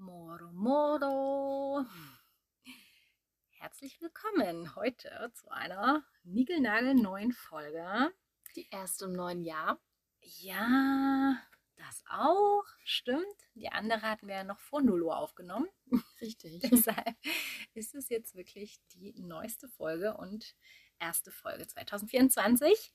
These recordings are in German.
Moro Moro. Herzlich willkommen heute zu einer niegelnagelneuen Folge. Die erste im neuen Jahr. Ja, das auch, stimmt. Die andere hatten wir ja noch vor Null Uhr aufgenommen. Richtig. Deshalb ist es jetzt wirklich die neueste Folge und erste Folge 2024.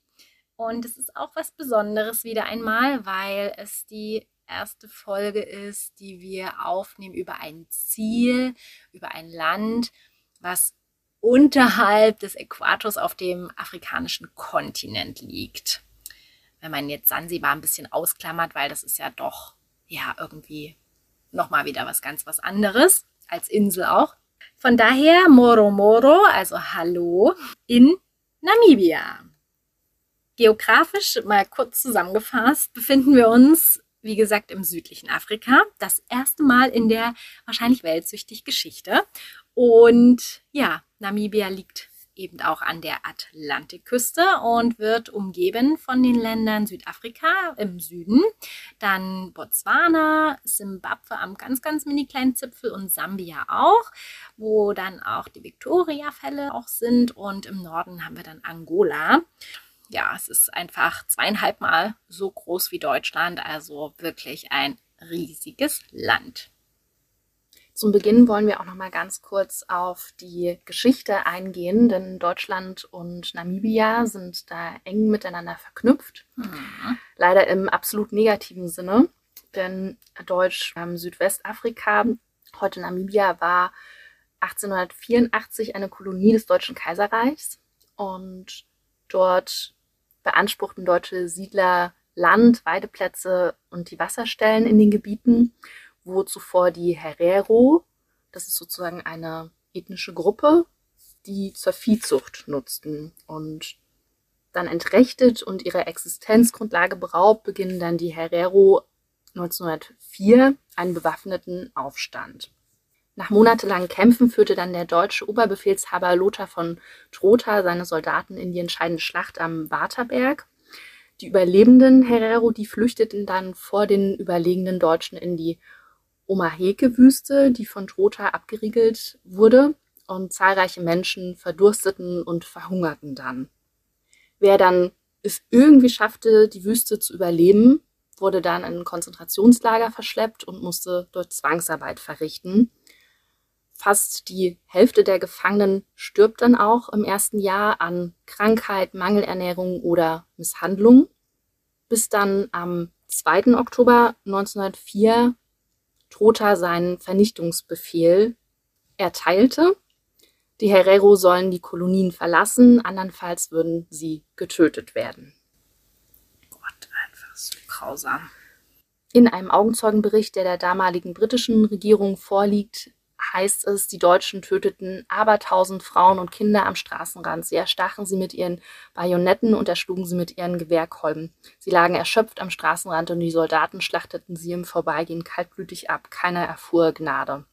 Und es ist auch was Besonderes wieder einmal, weil es die erste Folge ist, die wir aufnehmen über ein Ziel, über ein Land, was unterhalb des Äquators auf dem afrikanischen Kontinent liegt. Wenn man jetzt Sansibar ein bisschen ausklammert, weil das ist ja doch ja irgendwie nochmal wieder was ganz was anderes als Insel auch. Von daher Moro Moro, also Hallo in Namibia. Geografisch mal kurz zusammengefasst befinden wir uns, wie gesagt, im südlichen Afrika. Das erste Mal in der wahrscheinlich weltsüchtig Geschichte. Und ja, Namibia liegt eben auch an der Atlantikküste und wird umgeben von den Ländern Südafrika im Süden, dann Botswana, Simbabwe am ganz, ganz mini kleinen Zipfel und Sambia auch, wo dann auch die Victoria-Fälle auch sind und im Norden haben wir dann Angola. Ja, es ist einfach zweieinhalb Mal so groß wie Deutschland, also wirklich ein riesiges Land. Zum Beginn wollen wir auch noch mal ganz kurz auf die Geschichte eingehen, denn Deutschland und Namibia sind da eng miteinander verknüpft. Mhm. Leider im absolut negativen Sinne, denn Deutsch ähm, Südwestafrika, heute Namibia, war 1884 eine Kolonie des Deutschen Kaiserreichs und dort beanspruchten deutsche Siedler Land, Weideplätze und die Wasserstellen in den Gebieten wo zuvor die Herero, das ist sozusagen eine ethnische Gruppe, die zur Viehzucht nutzten und dann entrechtet und ihrer Existenzgrundlage beraubt, beginnen dann die Herero 1904 einen bewaffneten Aufstand. Nach monatelangen Kämpfen führte dann der deutsche Oberbefehlshaber Lothar von Trotha seine Soldaten in die entscheidende Schlacht am Waterberg. Die überlebenden Herero, die flüchteten dann vor den überlegenen Deutschen in die Omaheke-Wüste, die von Trotha abgeriegelt wurde und zahlreiche Menschen verdursteten und verhungerten dann. Wer dann es irgendwie schaffte, die Wüste zu überleben, wurde dann in ein Konzentrationslager verschleppt und musste dort Zwangsarbeit verrichten. Fast die Hälfte der Gefangenen stirbt dann auch im ersten Jahr an Krankheit, Mangelernährung oder Misshandlung, bis dann am 2. Oktober 1904 Trotha seinen Vernichtungsbefehl erteilte. Die Herero sollen die Kolonien verlassen, andernfalls würden sie getötet werden. Gott, einfach so grausam. In einem Augenzeugenbericht, der der damaligen britischen Regierung vorliegt, heißt es, die Deutschen töteten abertausend Frauen und Kinder am Straßenrand. Sie erstachen sie mit ihren Bajonetten und erschlugen sie mit ihren Gewehrkolben. Sie lagen erschöpft am Straßenrand und die Soldaten schlachteten sie im Vorbeigehen kaltblütig ab. Keiner erfuhr Gnade.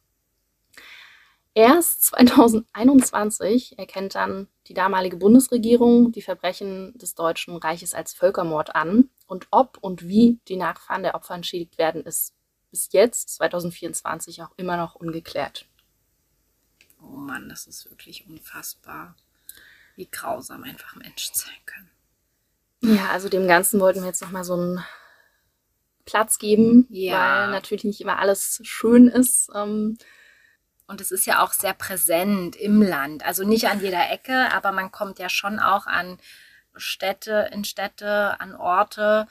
Erst 2021 erkennt dann die damalige Bundesregierung die Verbrechen des Deutschen Reiches als Völkermord an. Und ob und wie die Nachfahren der Opfer entschädigt werden, ist bis jetzt, 2024, auch immer noch ungeklärt. Oh Mann, das ist wirklich unfassbar, wie grausam einfach Menschen sein können. Ja, also dem Ganzen wollten wir jetzt nochmal so einen Platz geben, ja. weil natürlich nicht immer alles schön ist. Ähm, und es ist ja auch sehr präsent im Land. Also nicht an jeder Ecke, aber man kommt ja schon auch an Städte, in Städte, an Orte,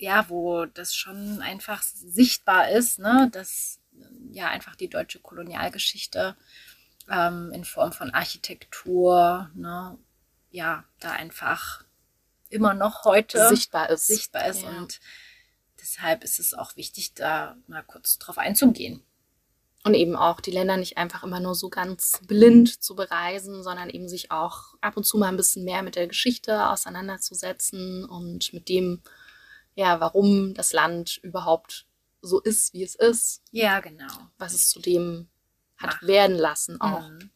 ja, wo das schon einfach sichtbar ist, ne, dass ja einfach die deutsche Kolonialgeschichte ähm, in Form von Architektur, ne, ja, da einfach immer noch heute sichtbar ist. Sichtbar ist. Ja. Und deshalb ist es auch wichtig, da mal kurz drauf einzugehen. Und eben auch die Länder nicht einfach immer nur so ganz blind zu bereisen, sondern eben sich auch ab und zu mal ein bisschen mehr mit der Geschichte auseinanderzusetzen und mit dem, ja, warum das Land überhaupt so ist, wie es ist. Ja, genau. Was es zu dem hat Ach. werden lassen auch. Mhm.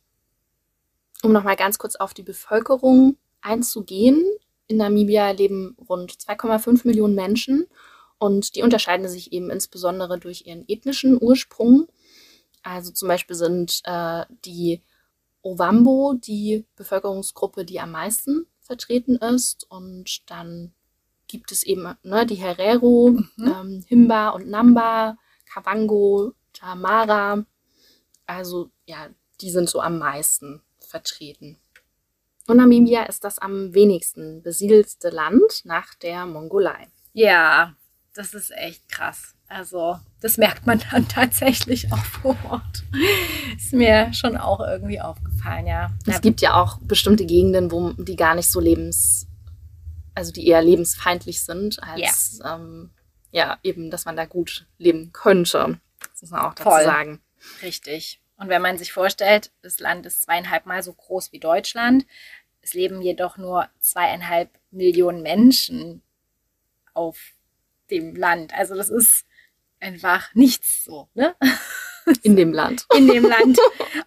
Um nochmal ganz kurz auf die Bevölkerung einzugehen. In Namibia leben rund 2,5 Millionen Menschen und die unterscheiden sich eben insbesondere durch ihren ethnischen Ursprung. Also zum Beispiel sind äh, die Ovambo die Bevölkerungsgruppe, die am meisten vertreten ist. Und dann gibt es eben ne, die Herero, mhm. ähm, Himba und Namba, Kavango, Tamara. Also ja, die sind so am meisten vertreten. Und Namibia ist das am wenigsten besiedelste Land nach der Mongolei. Ja, das ist echt krass. Also, das merkt man dann tatsächlich auch vor Ort. Ist mir schon auch irgendwie aufgefallen, ja. Es gibt ja auch bestimmte Gegenden, wo die gar nicht so lebens, also die eher lebensfeindlich sind, als ja, ähm, ja eben, dass man da gut leben könnte. Das muss man auch dazu Voll. sagen. Richtig. Und wenn man sich vorstellt, das Land ist zweieinhalb Mal so groß wie Deutschland, es leben jedoch nur zweieinhalb Millionen Menschen auf dem Land. Also das ist einfach nichts so, ne? In dem Land. In dem Land,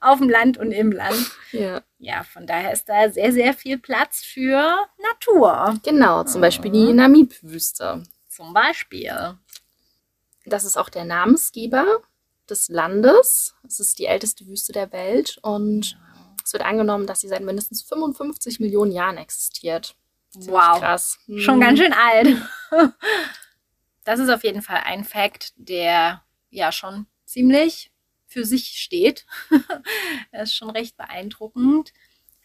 auf dem Land und im Land. Ja. Ja, von daher ist da sehr, sehr viel Platz für Natur. Genau, zum Beispiel die Namib-Wüste. Zum Beispiel. Das ist auch der Namensgeber des Landes. Es ist die älteste Wüste der Welt und es wird angenommen, dass sie seit mindestens 55 Millionen Jahren existiert. Ziemlich wow. Krass. Hm. Schon ganz schön alt. Das ist auf jeden Fall ein Fakt, der ja schon ziemlich für sich steht. das ist schon recht beeindruckend.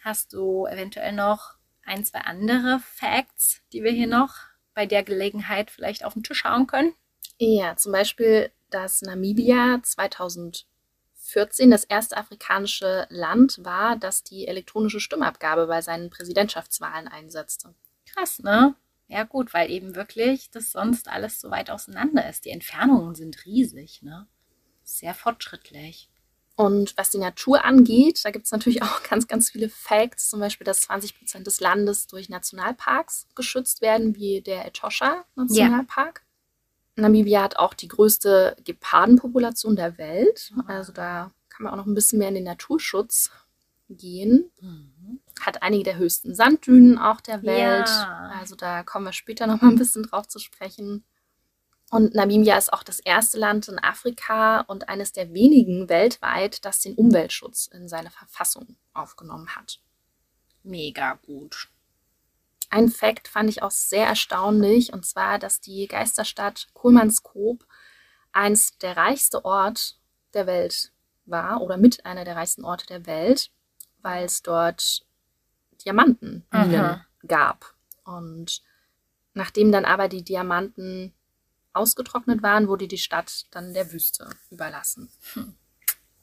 Hast du eventuell noch ein, zwei andere Facts, die wir hier noch bei der Gelegenheit vielleicht auf den Tisch hauen können? Ja, zum Beispiel, dass Namibia 2014 das erste afrikanische Land war, das die elektronische Stimmabgabe bei seinen Präsidentschaftswahlen einsetzte. Krass, ne? Ja, gut, weil eben wirklich das sonst alles so weit auseinander ist. Die Entfernungen sind riesig, ne? Sehr fortschrittlich. Und was die Natur angeht, da gibt es natürlich auch ganz, ganz viele Facts, zum Beispiel, dass 20 Prozent des Landes durch Nationalparks geschützt werden, wie der Etosha Nationalpark. Ja. Namibia hat auch die größte Gepardenpopulation der Welt. Also da kann man auch noch ein bisschen mehr in den Naturschutz gehen. Mhm. Hat einige der höchsten Sanddünen auch der Welt. Ja. Also da kommen wir später noch mal ein bisschen drauf zu sprechen. Und Namibia ist auch das erste Land in Afrika und eines der wenigen weltweit, das den Umweltschutz in seine Verfassung aufgenommen hat. Mega gut. Ein Fakt fand ich auch sehr erstaunlich, und zwar, dass die Geisterstadt Kohlmannskop eins der reichste Ort der Welt war oder mit einer der reichsten Orte der Welt weil es dort Diamantenminen gab. Und nachdem dann aber die Diamanten ausgetrocknet waren, wurde die Stadt dann der Wüste überlassen. Hm.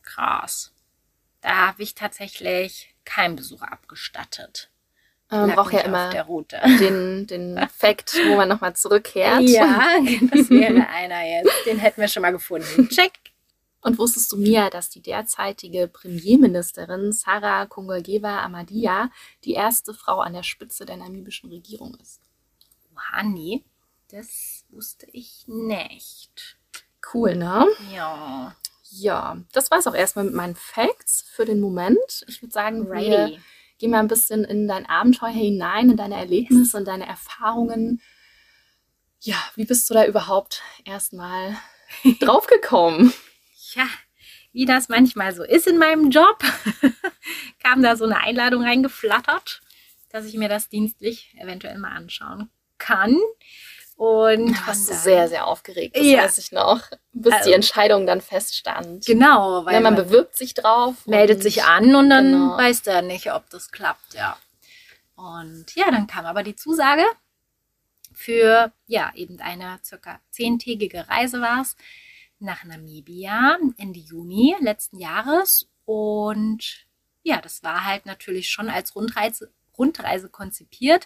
Krass. Da habe ich tatsächlich keinen Besuch abgestattet. Man braucht ja immer den, den Fact, wo man nochmal zurückkehrt. Ja, das wäre einer jetzt. Den hätten wir schon mal gefunden. Check. Und wusstest du, Mia, dass die derzeitige Premierministerin Sarah Kongolgeva Amadia die erste Frau an der Spitze der namibischen Regierung ist? Hani, das wusste ich nicht. Cool, ne? Ja. Ja, das war es auch erstmal mit meinen Facts für den Moment. Ich würde sagen, Ready. wir gehen mal ein bisschen in dein Abenteuer hinein, in deine Erlebnisse und deine Erfahrungen. Ja, wie bist du da überhaupt erstmal draufgekommen? ja, wie das manchmal so ist in meinem Job, kam da so eine Einladung reingeflattert, dass ich mir das dienstlich eventuell mal anschauen kann. Und du warst sehr, sehr aufgeregt, das ja. weiß ich noch, bis also, die Entscheidung dann feststand. Genau, weil ja, man, man, bewirbt sich drauf. Meldet sich an und dann genau. weiß der nicht, ob das klappt, ja. Und ja, dann kam aber die Zusage für, ja, eben eine circa zehntägige Reise war es nach Namibia Ende Juni letzten Jahres. Und ja, das war halt natürlich schon als Rundreise, Rundreise konzipiert.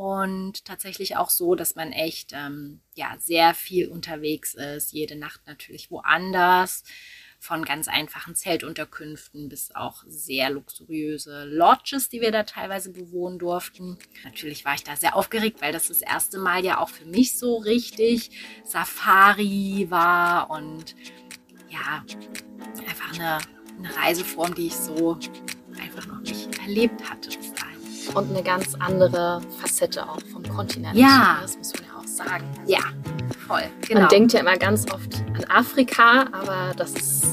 Und tatsächlich auch so, dass man echt ähm, ja, sehr viel unterwegs ist, jede Nacht natürlich woanders von ganz einfachen Zeltunterkünften bis auch sehr luxuriöse Lodges, die wir da teilweise bewohnen durften. Natürlich war ich da sehr aufgeregt, weil das das erste Mal ja auch für mich so richtig Safari war und ja, einfach eine, eine Reiseform, die ich so einfach noch nicht erlebt hatte bis dahin. Und eine ganz andere Facette auch vom Kontinent. Ja. Das muss man ja auch sagen. Ja, voll. Genau. Man denkt ja immer ganz oft an Afrika, aber das ist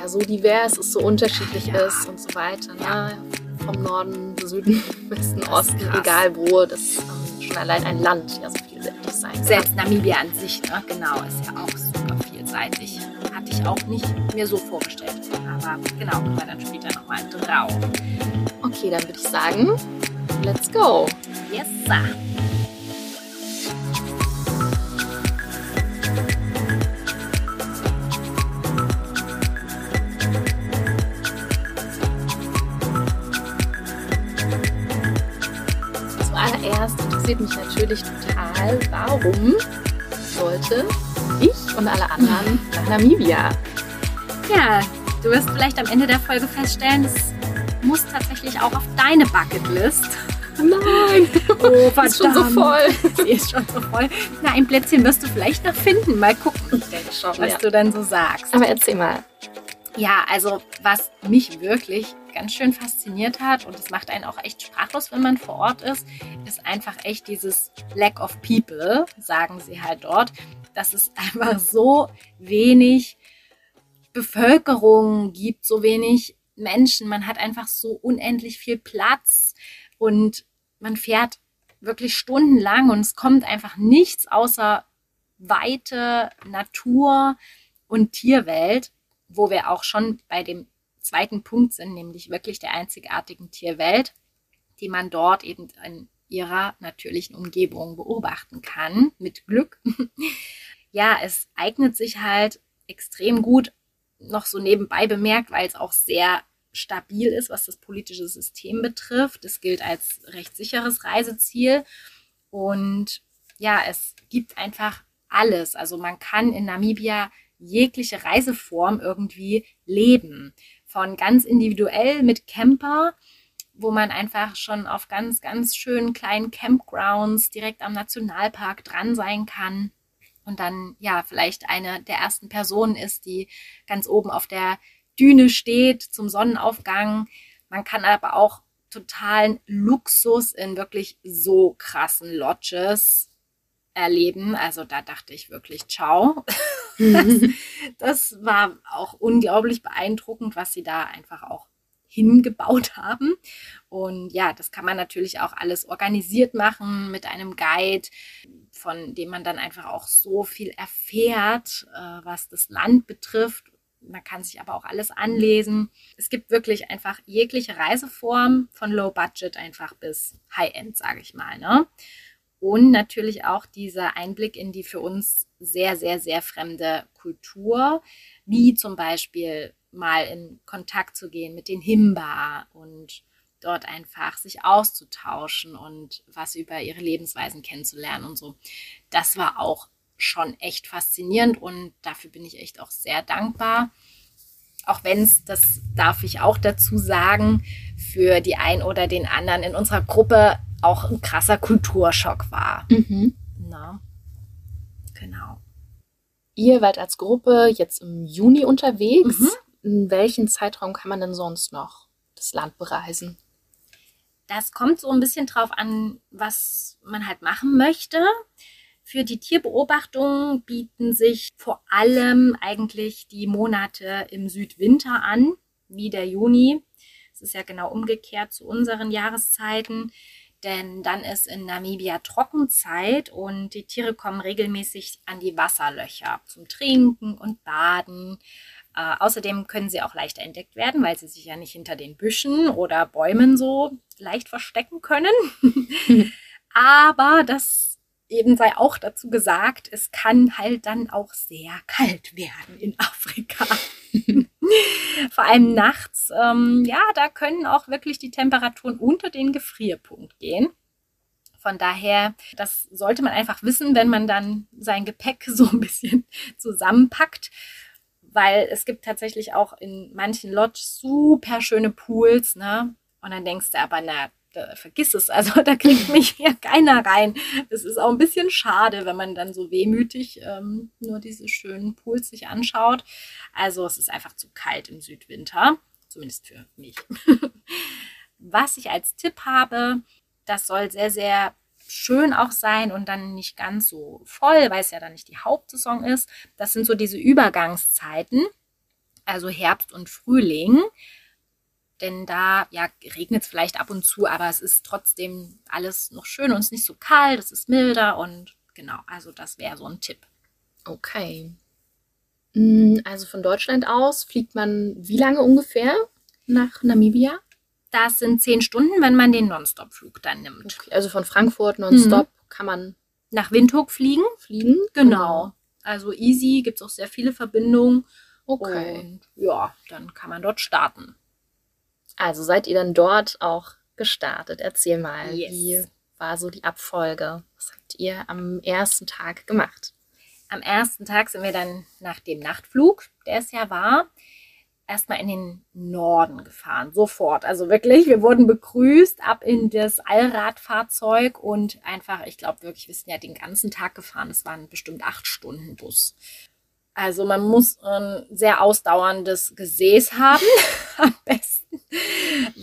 ja so divers ist, so unterschiedlich ja. ist und so weiter. Ne? Ja. Vom Norden, Süden, Westen, Osten, egal wo. Das ähm, schon allein ein Land ja so vielseitig sein kann. Selbst Namibia an sich, ne? genau, ist ja auch super vielseitig. Hatte ich auch nicht mir so vorgestellt. Aber genau, kommen wir dann später nochmal drauf. Okay, dann würde ich sagen, let's go. Yes, sir. interessiert mich natürlich total, warum sollte ich und alle anderen nach Namibia? Ja, du wirst vielleicht am Ende der Folge feststellen, es muss tatsächlich auch auf deine Bucketlist. Nein! Oh, verdammt. Ist schon so voll. Sie ist schon so voll. Na, ein Plätzchen wirst du vielleicht noch finden. Mal gucken, schon, was ja. du dann so sagst. Aber erzähl mal. Ja, also was mich wirklich ganz schön fasziniert hat und es macht einen auch echt sprachlos, wenn man vor Ort ist, ist einfach echt dieses Lack of People, sagen sie halt dort, dass es einfach so wenig Bevölkerung gibt, so wenig Menschen, man hat einfach so unendlich viel Platz und man fährt wirklich stundenlang und es kommt einfach nichts außer weite Natur und Tierwelt, wo wir auch schon bei dem zweiten Punkt sind, nämlich wirklich der einzigartigen Tierwelt, die man dort eben in ihrer natürlichen Umgebung beobachten kann, mit Glück. ja, es eignet sich halt extrem gut, noch so nebenbei bemerkt, weil es auch sehr stabil ist, was das politische System betrifft. Es gilt als recht sicheres Reiseziel und ja, es gibt einfach alles. Also man kann in Namibia jegliche Reiseform irgendwie leben von ganz individuell mit Camper, wo man einfach schon auf ganz, ganz schönen kleinen Campgrounds direkt am Nationalpark dran sein kann und dann ja vielleicht eine der ersten Personen ist, die ganz oben auf der Düne steht zum Sonnenaufgang. Man kann aber auch totalen Luxus in wirklich so krassen Lodges erleben. Also da dachte ich wirklich, ciao. Das, das war auch unglaublich beeindruckend, was sie da einfach auch hingebaut haben. Und ja, das kann man natürlich auch alles organisiert machen mit einem Guide, von dem man dann einfach auch so viel erfährt, äh, was das Land betrifft. Man kann sich aber auch alles anlesen. Es gibt wirklich einfach jegliche Reiseform von Low Budget einfach bis High End, sage ich mal. Ne? Und natürlich auch dieser Einblick in die für uns sehr, sehr, sehr fremde Kultur, wie zum Beispiel mal in Kontakt zu gehen mit den Himba und dort einfach sich auszutauschen und was über ihre Lebensweisen kennenzulernen und so. Das war auch schon echt faszinierend und dafür bin ich echt auch sehr dankbar. Auch wenn es, das darf ich auch dazu sagen, für die ein oder den anderen in unserer Gruppe auch ein krasser Kulturschock war. Mhm. Na, genau. Ihr wart als Gruppe jetzt im Juni unterwegs. Mhm. In welchem Zeitraum kann man denn sonst noch das Land bereisen? Das kommt so ein bisschen drauf an, was man halt machen möchte. Für die Tierbeobachtung bieten sich vor allem eigentlich die Monate im Südwinter an, wie der Juni. Es ist ja genau umgekehrt zu unseren Jahreszeiten denn dann ist in Namibia Trockenzeit und die Tiere kommen regelmäßig an die Wasserlöcher zum Trinken und Baden. Äh, außerdem können sie auch leichter entdeckt werden, weil sie sich ja nicht hinter den Büschen oder Bäumen so leicht verstecken können. Aber das eben sei auch dazu gesagt, es kann halt dann auch sehr kalt werden in Afrika. Vor allem nachts, ähm, ja, da können auch wirklich die Temperaturen unter den Gefrierpunkt gehen. Von daher, das sollte man einfach wissen, wenn man dann sein Gepäck so ein bisschen zusammenpackt, weil es gibt tatsächlich auch in manchen Lodges super schöne Pools, ne? Und dann denkst du aber, na, da, vergiss es. Also da kriegt mich hier keiner rein. Das ist auch ein bisschen schade, wenn man dann so wehmütig ähm, nur diese schönen Pools sich anschaut. Also es ist einfach zu kalt im Südwinter, zumindest für mich. Was ich als Tipp habe, das soll sehr, sehr schön auch sein und dann nicht ganz so voll, weil es ja dann nicht die Hauptsaison ist. Das sind so diese Übergangszeiten. also Herbst und Frühling. Denn da ja, regnet es vielleicht ab und zu, aber es ist trotzdem alles noch schön und es ist nicht so kalt, es ist milder und genau, also das wäre so ein Tipp. Okay. Mm, also von Deutschland aus fliegt man wie lange ungefähr nach Namibia? Das sind zehn Stunden, wenn man den Nonstop-Flug dann nimmt. Okay, also von Frankfurt nonstop mhm. kann man nach Windhoek fliegen. Fliegen? Genau. Also easy, gibt es auch sehr viele Verbindungen. Okay. Und ja, dann kann man dort starten. Also seid ihr dann dort auch gestartet? Erzähl mal, Yes. wie war so die Abfolge? Was habt ihr am ersten Tag gemacht? Am ersten Tag sind wir dann nach dem Nachtflug, der es ja war, erstmal in den Norden gefahren. Sofort. Also wirklich, wir wurden begrüßt ab in das Allradfahrzeug und einfach, ich glaube wirklich, wir sind ja den ganzen Tag gefahren. Es waren bestimmt acht Stunden Bus. Also man muss ein sehr ausdauerndes Gesäß haben, am besten,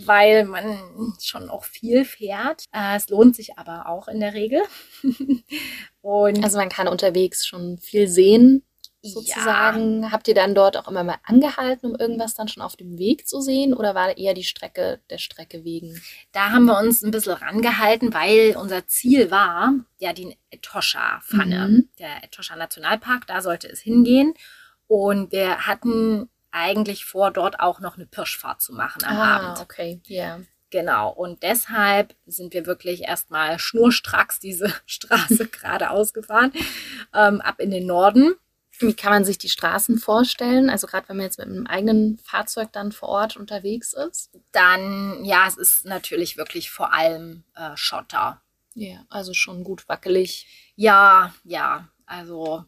weil man schon auch viel fährt. Äh, Es lohnt sich aber auch in der Regel. Und Also man kann unterwegs schon viel sehen, sozusagen. Habt ihr dann dort auch immer mal angehalten, um irgendwas dann schon auf dem Weg zu sehen? Oder war eher die Strecke der Strecke wegen? Da haben wir uns ein bisschen rangehalten, weil unser Ziel war, ja, die Etosha-Pfanne, Mhm. der Etosha Nationalpark, da sollte es hingehen. Und wir hatten eigentlich vor, dort auch noch eine Pirschfahrt zu machen am Abend. Ah, okay, ja. Genau. Und deshalb sind wir wirklich erstmal schnurstracks diese Straße geradeaus gefahren, ähm, ab in den Norden. Wie kann man sich die Straßen vorstellen? Also gerade wenn man jetzt mit einem eigenen Fahrzeug dann vor Ort unterwegs ist? Dann, ja, es ist natürlich wirklich vor allem äh, Schotter. Ja, also schon gut wackelig. Ja, ja, also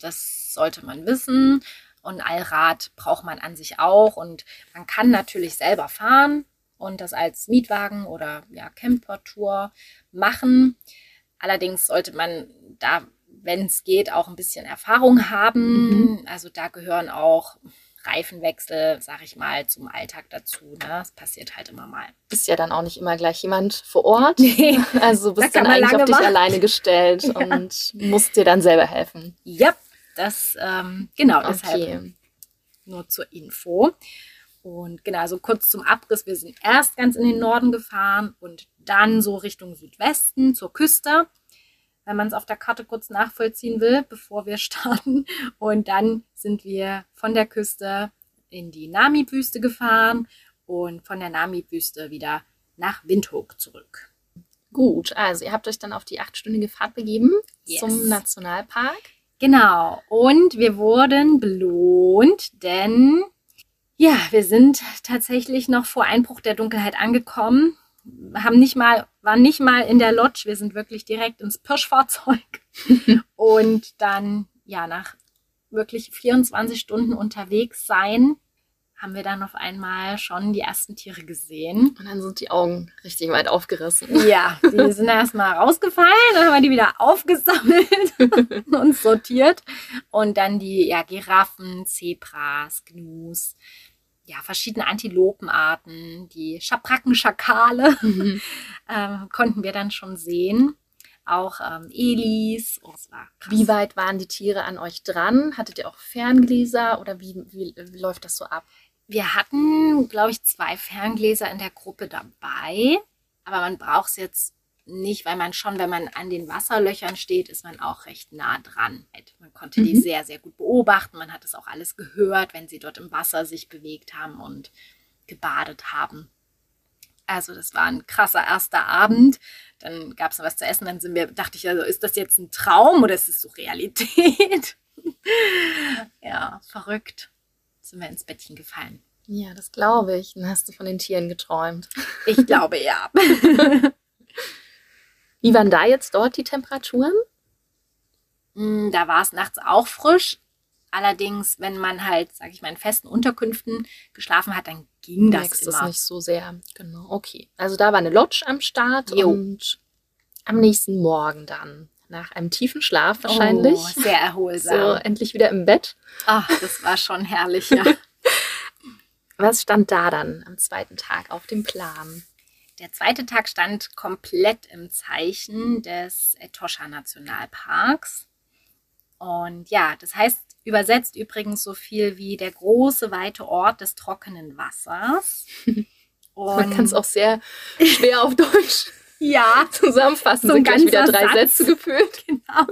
das sollte man wissen. Und Allrad braucht man an sich auch. Und man kann natürlich selber fahren und das als Mietwagen oder ja, Campertour machen. Allerdings sollte man da, wenn es geht, auch ein bisschen Erfahrung haben. Also da gehören auch Reifenwechsel, sag ich mal, zum Alltag dazu. Ne? Das passiert halt immer mal. Ist ja dann auch nicht immer gleich jemand vor Ort. Nee. Also bist dann eigentlich auf dich warten. alleine gestellt Ja. und musst dir dann selber helfen. Ja, das, ähm, genau, deshalb Okay. nur zur Info. Und genau, also kurz zum Abriss. Wir sind erst ganz in den Norden gefahren und dann so Richtung Südwesten zur Küste, wenn man es auf der Karte kurz nachvollziehen will, bevor wir starten. Und dann sind wir von der Küste in die Namib-Wüste gefahren und von der Namib-Wüste wieder nach Windhoek zurück. Gut, also ihr habt euch dann auf die achtstündige Fahrt begeben Yes. zum Nationalpark. Genau. Und wir wurden belohnt, denn ja, wir sind tatsächlich noch vor Einbruch der Dunkelheit angekommen. Haben nicht mal, waren nicht mal in der Lodge. Wir sind wirklich direkt ins Pirschfahrzeug. Und dann, ja, nach wirklich 24 Stunden unterwegs sein, haben wir dann auf einmal schon die ersten Tiere gesehen. Und dann sind die Augen richtig weit aufgerissen. Ja, die sind erstmal rausgefallen, dann haben wir die wieder aufgesammelt und sortiert. Und dann die ja, Giraffen, Zebras, Gnus, ja, verschiedene Antilopenarten, die Schabrackenschakale Mhm. ähm, konnten wir dann schon sehen. Auch ähm, Elis. Oh. Wie weit waren die Tiere an euch dran? Hattet ihr auch Ferngläser oder wie, wie, wie läuft das so ab? Wir hatten, glaube ich, zwei Ferngläser in der Gruppe dabei. Aber man braucht es jetzt nicht, weil man schon, wenn man an den Wasserlöchern steht, ist man auch recht nah dran. Man konnte die Mhm. sehr, sehr gut beobachten. Man hat es auch alles gehört, wenn sie dort im Wasser sich bewegt haben und gebadet haben. Also das war ein krasser erster Abend. Dann gab es noch was zu essen. Dann sind wir, dachte ich, also ist das jetzt ein Traum oder ist es so Realität? ja, verrückt. Sind wir ins Bettchen gefallen. Ja, das glaube ich. Dann hast du von den Tieren geträumt. Ich glaube ja. Wie waren da jetzt dort die Temperaturen? Mm, Da war es nachts auch frisch. Allerdings, wenn man halt, sag ich mal, in festen Unterkünften geschlafen hat, dann ging das Merkst immer. es nicht so sehr. Genau, okay. Also da war eine Lodge am Start Jo. und am nächsten Morgen dann, nach einem tiefen Schlaf wahrscheinlich, Oh, sehr so erholsam. endlich wieder im Bett. Ach, das war schon herrlich, ja. Was stand da dann am zweiten Tag auf dem Plan? Der zweite Tag stand komplett im Zeichen des Etosha Nationalparks. Und ja, das heißt Übersetzt übrigens so viel wie der große, weite Ort des trockenen Wassers. Man kann es auch sehr schwer auf Deutsch ja, zusammenfassen. So sind gleich wieder drei Satz. Sätze geführt. genau.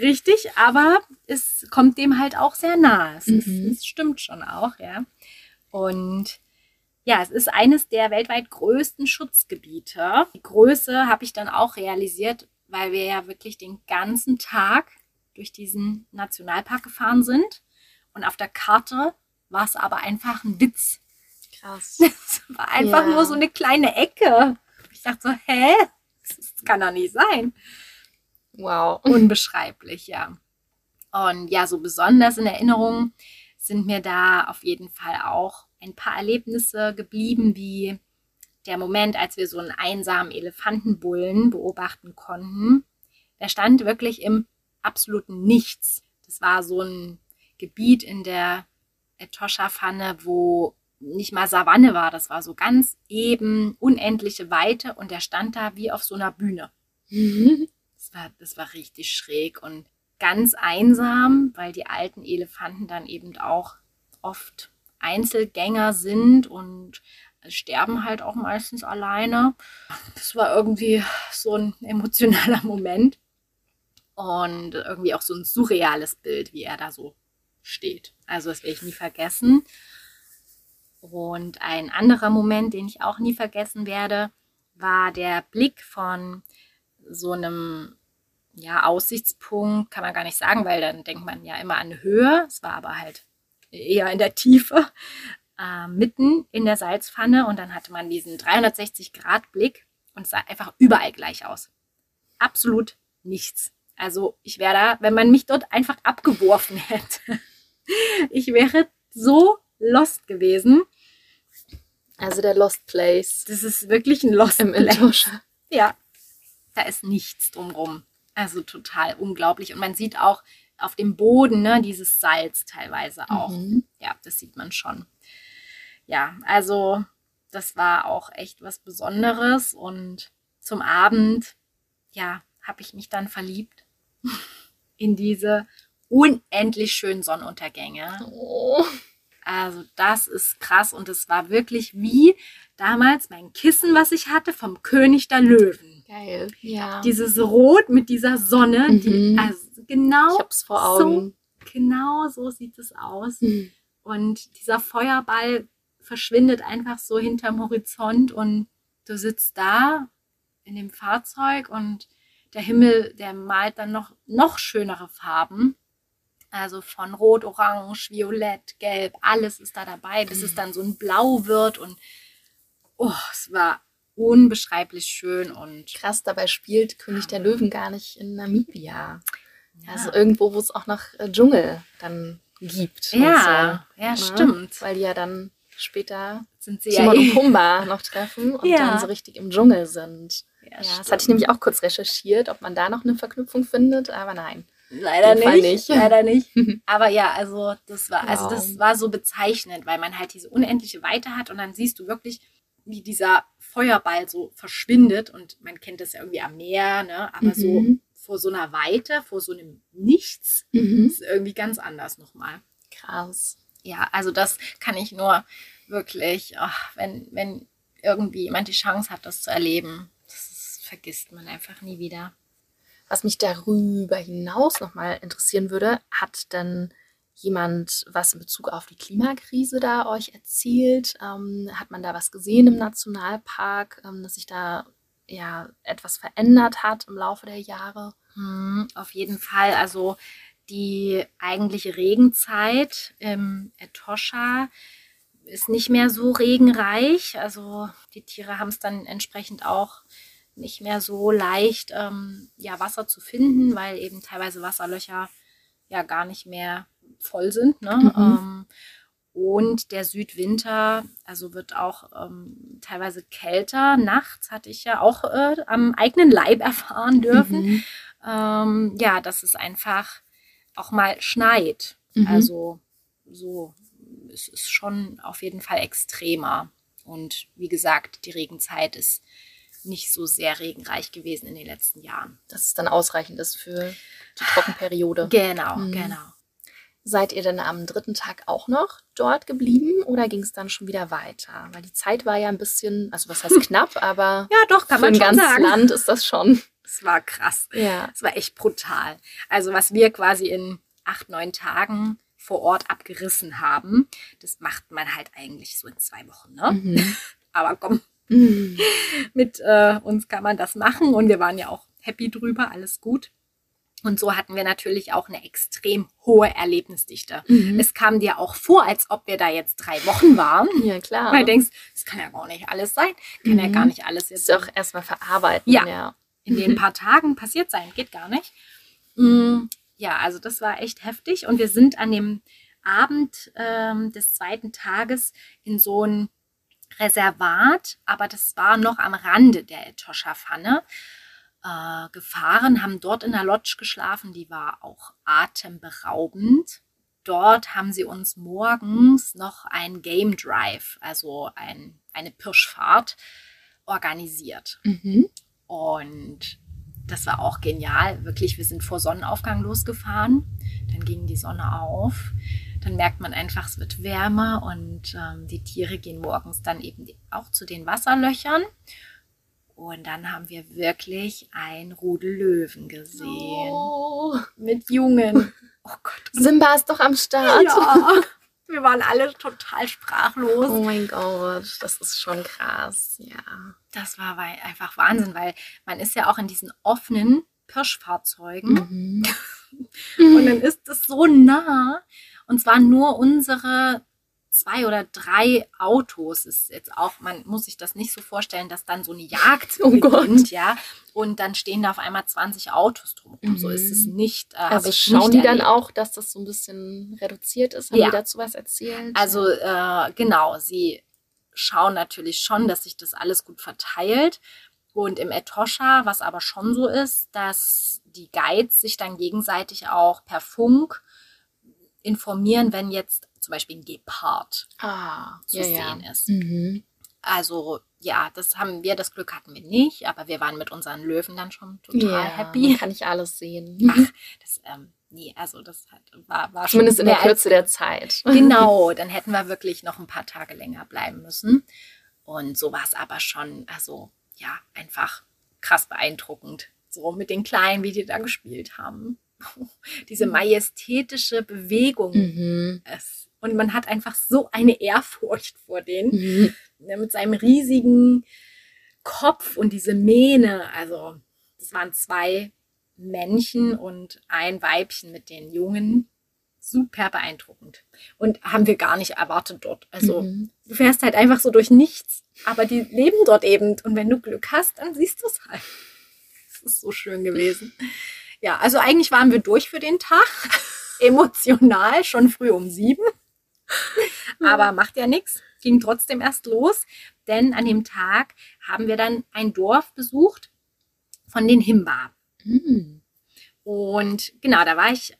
Richtig, aber es kommt dem halt auch sehr nahe. Es, ist, Mhm. es stimmt schon auch, ja. Und ja, es ist eines der weltweit größten Schutzgebiete. Die Größe habe ich dann auch realisiert, weil wir ja wirklich den ganzen Tag durch diesen Nationalpark gefahren sind. Und auf der Karte war es aber einfach ein Witz. Krass. Es war einfach Ja. nur so eine kleine Ecke. Ich dachte so, hä? Das kann doch nicht sein. Wow. Unbeschreiblich, ja. Und ja, so besonders in Erinnerung sind mir da auf jeden Fall auch ein paar Erlebnisse geblieben, wie der Moment, als wir so einen einsamen Elefantenbullen beobachten konnten. Der stand wirklich im absoluten Nichts. Das war so ein Gebiet in der Etosha-Pfanne, wo nicht mal Savanne war. Das war so ganz eben, unendliche Weite und der stand da wie auf so einer Bühne. Mhm. Das war, das war richtig schräg und ganz einsam, weil die alten Elefanten dann eben auch oft Einzelgänger sind und sterben halt auch meistens alleine. Das war irgendwie so ein emotionaler Moment und irgendwie auch so ein surreales Bild, wie er da so steht. Also das werde ich nie vergessen. Und ein anderer Moment, den ich auch nie vergessen werde, war der Blick von so einem ja, Aussichtspunkt, kann man gar nicht sagen, weil dann denkt man ja immer an Höhe. Es war aber halt eher in der Tiefe, äh, mitten in der Salzpfanne. Und dann hatte man diesen 360-Grad-Blick und es sah einfach überall gleich aus. Absolut nichts. Also ich wäre da, wenn man mich dort einfach abgeworfen hätte, ich wäre so lost gewesen. Also der Lost Place Das ist wirklich ein Lost im Place. Ja, da ist nichts drumrum. Also total unglaublich. Und man sieht auch auf dem Boden ne, dieses Salz teilweise auch. Mhm. Ja, das sieht man schon. Ja, also das war auch echt was Besonderes. Und zum Abend, ja, habe ich mich dann verliebt in diese unendlich schönen Sonnenuntergänge. Oh. Also das ist krass und es war wirklich wie damals mein Kissen, was ich hatte vom König der Löwen. Geil. Ja. Dieses Rot mit dieser Sonne, die Mhm. also genau ich hab's vor Augen. genau so sieht es aus Mhm. und dieser Feuerball verschwindet einfach so hinterm Horizont und du sitzt da in dem Fahrzeug und der Himmel, der malt dann noch noch schönere Farben. Also von Rot, Orange, Violett, Gelb, alles ist da dabei, bis es dann so ein Blau wird und oh, es war unbeschreiblich schön und Krass, dabei spielt König der Löwen gar nicht in Namibia. ja, Also irgendwo, wo es auch noch äh, Dschungel dann gibt. ja, ja, so, ne? stimmt. Weil die ja dann später Sind sie ja Timon eh. und Pumba noch treffen und Ja. dann so richtig im Dschungel sind. Ja, Ja, das hatte ich nämlich auch kurz recherchiert, ob man da noch eine Verknüpfung findet, aber nein. Leider nicht, nicht. Leider nicht. Aber ja, also das war, also das war so bezeichnend, weil man halt diese unendliche Weite hat und dann siehst du wirklich, wie dieser Feuerball so verschwindet und man kennt das ja irgendwie am Meer, ne? Aber so Mhm. vor so einer Weite, vor so einem Nichts, Mhm. ist irgendwie ganz anders nochmal. Krass. Ja, also das kann ich nur wirklich, ach, wenn, wenn irgendwie jemand die Chance hat, das zu erleben, das ist, vergisst man einfach nie wieder. Was mich darüber hinaus nochmal interessieren würde, hat denn jemand was in Bezug auf die Klimakrise da euch erzählt? Ähm, hat man da was gesehen im Nationalpark, ähm, dass sich da ja etwas verändert hat im Laufe der Jahre? Hm, auf jeden Fall. Also die eigentliche Regenzeit im Etosha ist nicht mehr so regenreich. Also die Tiere haben es dann entsprechend auch nicht mehr so leicht, ähm, ja, Wasser zu finden, weil eben teilweise Wasserlöcher ja gar nicht mehr voll sind. Ne? Mhm. Ähm, und der Südwinter, also wird auch ähm, teilweise kälter. Nachts hatte ich ja auch äh, am eigenen Leib erfahren dürfen Mhm. ähm, ja, dass es einfach auch mal schneit. Mhm. Also so, es ist schon auf jeden Fall extremer. Und wie gesagt, die Regenzeit ist nicht so sehr regenreich gewesen in den letzten Jahren. Dass es dann ausreichend ist für die Trockenperiode. Genau, Mhm. genau. Seid ihr denn am dritten Tag auch noch dort geblieben oder ging es dann schon wieder weiter? Weil die Zeit war ja ein bisschen, also was heißt knapp, aber Ja, doch, kann für man ein ganzes sagen. Land ist das schon. Es war krass. Ja. Es war echt brutal. Also was wir quasi in acht, neun Tagen vor Ort abgerissen haben, das macht man halt eigentlich so in zwei Wochen. Ne? Mhm. Aber komm, Mhm. mit äh, uns kann man das machen und wir waren ja auch happy drüber, alles gut. Und so hatten wir natürlich auch eine extrem hohe Erlebnisdichte. Mhm. Es kam dir auch vor, als ob wir da jetzt drei Wochen waren. Ja, klar. Weil du denkst, das kann ja gar nicht alles sein. Kann ja Mhm. gar nicht alles ist jetzt doch erstmal verarbeiten. Ja. ja. in den paar Tagen passiert sein. Geht gar nicht. Mm, Ja, also das war echt heftig. Und wir sind an dem Abend ähm, des zweiten Tages in so ein Reservat, aber das war noch am Rande der Etosha-Pfanne, äh, gefahren, haben dort in der Lodge geschlafen. Die war auch atemberaubend. Dort haben sie uns morgens noch ein Game Drive, also ein, eine Pirschfahrt, organisiert. Mhm. Und das war auch genial. Wirklich, wir sind vor Sonnenaufgang losgefahren. Dann ging die Sonne auf. Dann merkt man einfach, es wird wärmer und ähm, die Tiere gehen morgens dann eben auch zu den Wasserlöchern. Und dann haben wir wirklich ein Rudel Löwen gesehen. Oh. Mit Jungen. Oh Gott. Simba ist doch am Start. Ja. Wir waren alle total sprachlos. Oh mein Gott, das ist schon krass. Ja. Das war einfach Wahnsinn, weil man ist ja auch in diesen offenen Pirschfahrzeugen. Mhm. Und dann ist es so nah. Und zwar nur unsere zwei oder drei Autos. Ist jetzt auch, man muss sich das nicht so vorstellen, dass dann so eine Jagd Oh Gott. beginnt, ja. Und dann stehen da auf einmal 20 Autos drumherum. So ist es Mhm. nicht. Äh, Also schauen nicht die dann auch, dass das so ein bisschen reduziert ist? Haben Ja. die dazu was erzählt? Also äh, genau, sie schauen natürlich schon, dass sich das alles gut verteilt. Und im Etosha, was aber schon so ist, dass die Guides sich dann gegenseitig auch per Funk informieren, wenn jetzt zum Beispiel ein Gepard ah, zu ja, ja. sehen ist. Mhm. Also ja, das haben wir, das Glück hatten wir nicht, aber wir waren mit unseren Löwen dann schon total Ja, happy. kann ich alles sehen. Ach, das, ähm, nee, also das hat, war, war schon Zumindest in der Kürze der Zeit. Genau, dann hätten wir wirklich noch ein paar Tage länger bleiben müssen. Und so war es aber schon, also ja, einfach krass beeindruckend. So mit den Kleinen, wie die da gespielt haben. Diese majestätische Bewegung. Mhm. Es. Und man hat einfach so eine Ehrfurcht vor denen. Mhm. Ne, mit seinem riesigen Kopf und diese Mähne. Also, das waren zwei Männchen und ein Weibchen mit den Jungen. Super beeindruckend. Und haben wir gar nicht erwartet dort. Also, Mhm. du fährst halt einfach so durch nichts, aber die leben dort eben. Und wenn du Glück hast, dann siehst du es halt. Das ist so schön gewesen. Ja, also eigentlich waren wir durch für den Tag. Emotional, schon früh um sieben. Aber macht ja nichts. Ging trotzdem erst los, denn an dem Tag haben wir dann ein Dorf besucht von den Himba. Mhm. Und genau, da war ich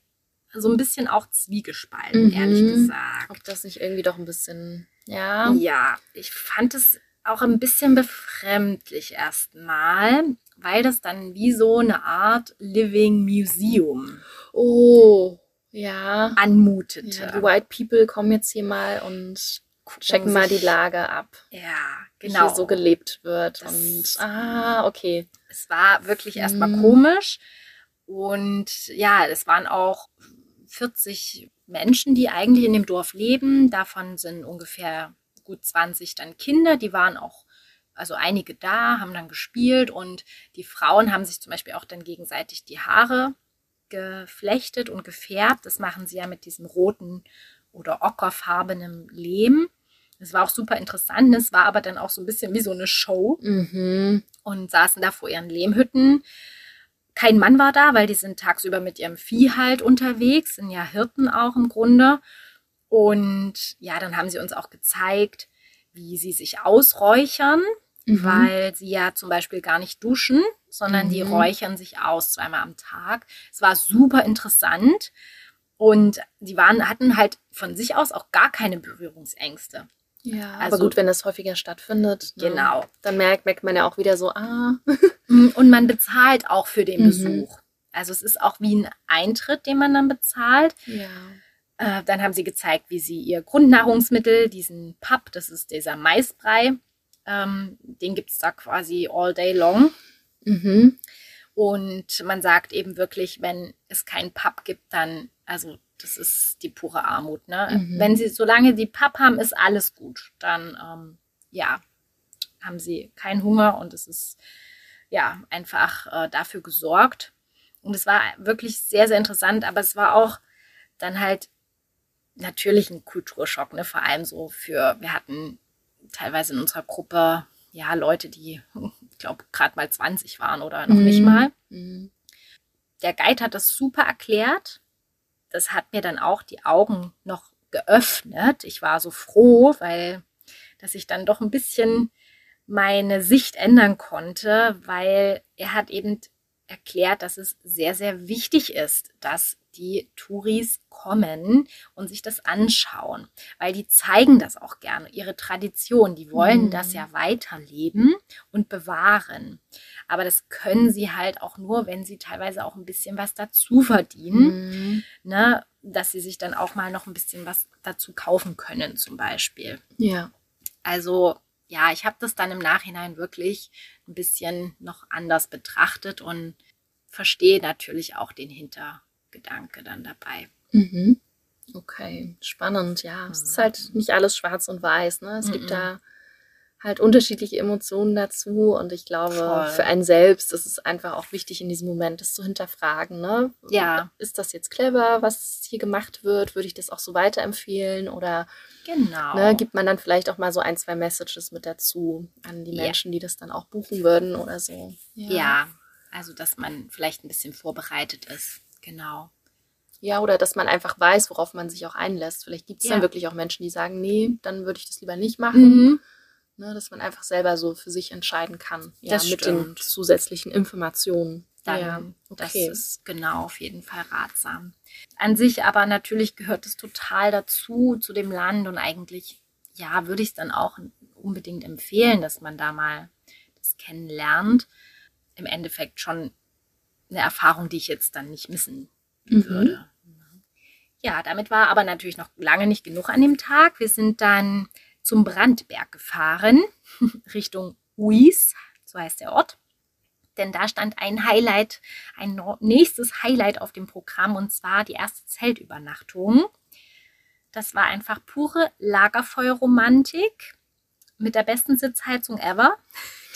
so ein bisschen auch zwiegespalten, Mhm. ehrlich gesagt. Ob das nicht irgendwie doch ein bisschen, ja. Ja, ich fand es auch ein bisschen befremdlich erstmal, weil das dann wie so eine Art Living Museum Oh, ja. anmutete. ja. Die White People kommen jetzt hier mal und checken mal die Lage ab, Ja, wie genau. hier so gelebt wird. Das- und ah, okay. es war wirklich erstmal Mhm. komisch. Und ja, es waren auch 40 Menschen, die eigentlich in dem Dorf leben. Davon sind ungefähr gut 20 dann Kinder. Die waren auch, also einige da, haben dann gespielt und die Frauen haben sich zum Beispiel auch dann gegenseitig die Haare geflechtet und gefärbt. Das machen sie ja mit diesem roten oder ockerfarbenen Lehm. Das war auch super interessant. Es war aber dann auch so ein bisschen wie so eine Show Mhm. und saßen da vor ihren Lehmhütten. Kein Mann war da, weil die sind tagsüber mit ihrem Vieh halt unterwegs, sind ja Hirten auch im Grunde. Und ja, dann haben sie uns auch gezeigt, wie sie sich ausräuchern, Mhm. weil sie ja zum Beispiel gar nicht duschen, sondern die Mhm. räuchern sich aus zweimal am Tag. Es war super interessant und die waren, hatten halt von sich aus auch gar keine Berührungsängste. Ja, Also- aber gut, wenn das häufiger stattfindet, ne, Genau. dann merkt, merkt man ja auch wieder so, ah, Und man bezahlt auch für den Mhm. Besuch. Also es ist auch wie ein Eintritt, den man dann bezahlt. ja. Äh, dann haben sie gezeigt, wie sie ihr Grundnahrungsmittel, diesen Papp, das ist dieser Maisbrei, ähm, den gibt es da quasi all day long. Mhm. Und man sagt eben wirklich, wenn es keinen Papp gibt, dann, also das ist die pure Armut. Ne? Mhm. Wenn sie, solange die Papp haben, ist alles gut. Dann, ähm, ja, haben sie keinen Hunger und es ist ja einfach äh, dafür gesorgt. Und es war wirklich sehr, sehr interessant, aber es war auch dann halt natürlich ein Kulturschock, ne? Vor allem so für, wir hatten teilweise in unserer Gruppe ja Leute, die, ich glaube, gerade mal 20 waren oder noch nicht Mhm. mal. Mhm. Der Guide hat das super erklärt. Das hat mir dann auch die Augen noch geöffnet. Ich war so froh, weil dass ich dann doch ein bisschen meine Sicht ändern konnte, weil er hat eben erklärt, dass es sehr, sehr wichtig ist, dass die Touris kommen und sich das anschauen, weil die zeigen das auch gerne, ihre Tradition, die wollen Mhm. das ja weiterleben und bewahren. Aber das können sie halt auch nur, wenn sie teilweise auch ein bisschen was dazu verdienen, Mhm. ne, dass sie sich dann auch mal noch ein bisschen was dazu kaufen können, zum Beispiel. Ja. Also ja, ich habe das dann im Nachhinein wirklich ein bisschen noch anders betrachtet und verstehe natürlich auch den Hintergedanke dann dabei. Mhm. Okay, spannend, ja. Es ist Mhm. halt nicht alles schwarz und weiß, ne? Es Mhm. gibt da halt unterschiedliche Emotionen dazu und ich glaube, Voll. für einen selbst ist es einfach auch wichtig, in diesem Moment das zu hinterfragen, ne? Ja. Ist das jetzt clever, was hier gemacht wird? Würde ich das auch so weiterempfehlen oder Genau. ne, gibt man dann vielleicht auch mal so ein, zwei Messages mit dazu an die Ja. Menschen, die das dann auch buchen würden oder so? ja, also dass man vielleicht ein bisschen vorbereitet ist. Genau. Ja, oder dass man einfach weiß, worauf man sich auch einlässt. Vielleicht gibt es Ja. dann wirklich auch Menschen, die sagen, nee, dann würde ich das lieber nicht machen. Mhm. Ne, dass man einfach selber so für sich entscheiden kann. Ja, Das mit den zusätzlichen Informationen. Dann, ja, okay. das ist genau auf jeden Fall ratsam. An sich aber natürlich gehört es total dazu, zu dem Land und eigentlich, ja, würde ich es dann auch unbedingt empfehlen, dass man da mal das kennenlernt. Im Endeffekt schon eine Erfahrung, die ich jetzt dann nicht missen Mhm. würde. Ja, damit war aber natürlich noch lange nicht genug an dem Tag. Wir sind dann zum Brandberg gefahren, Richtung Uis, so heißt der Ort. Denn da stand ein Highlight, ein nächstes Highlight auf dem Programm und zwar die erste Zeltübernachtung. Das war einfach pure Lagerfeuerromantik mit der besten Sitzheizung ever.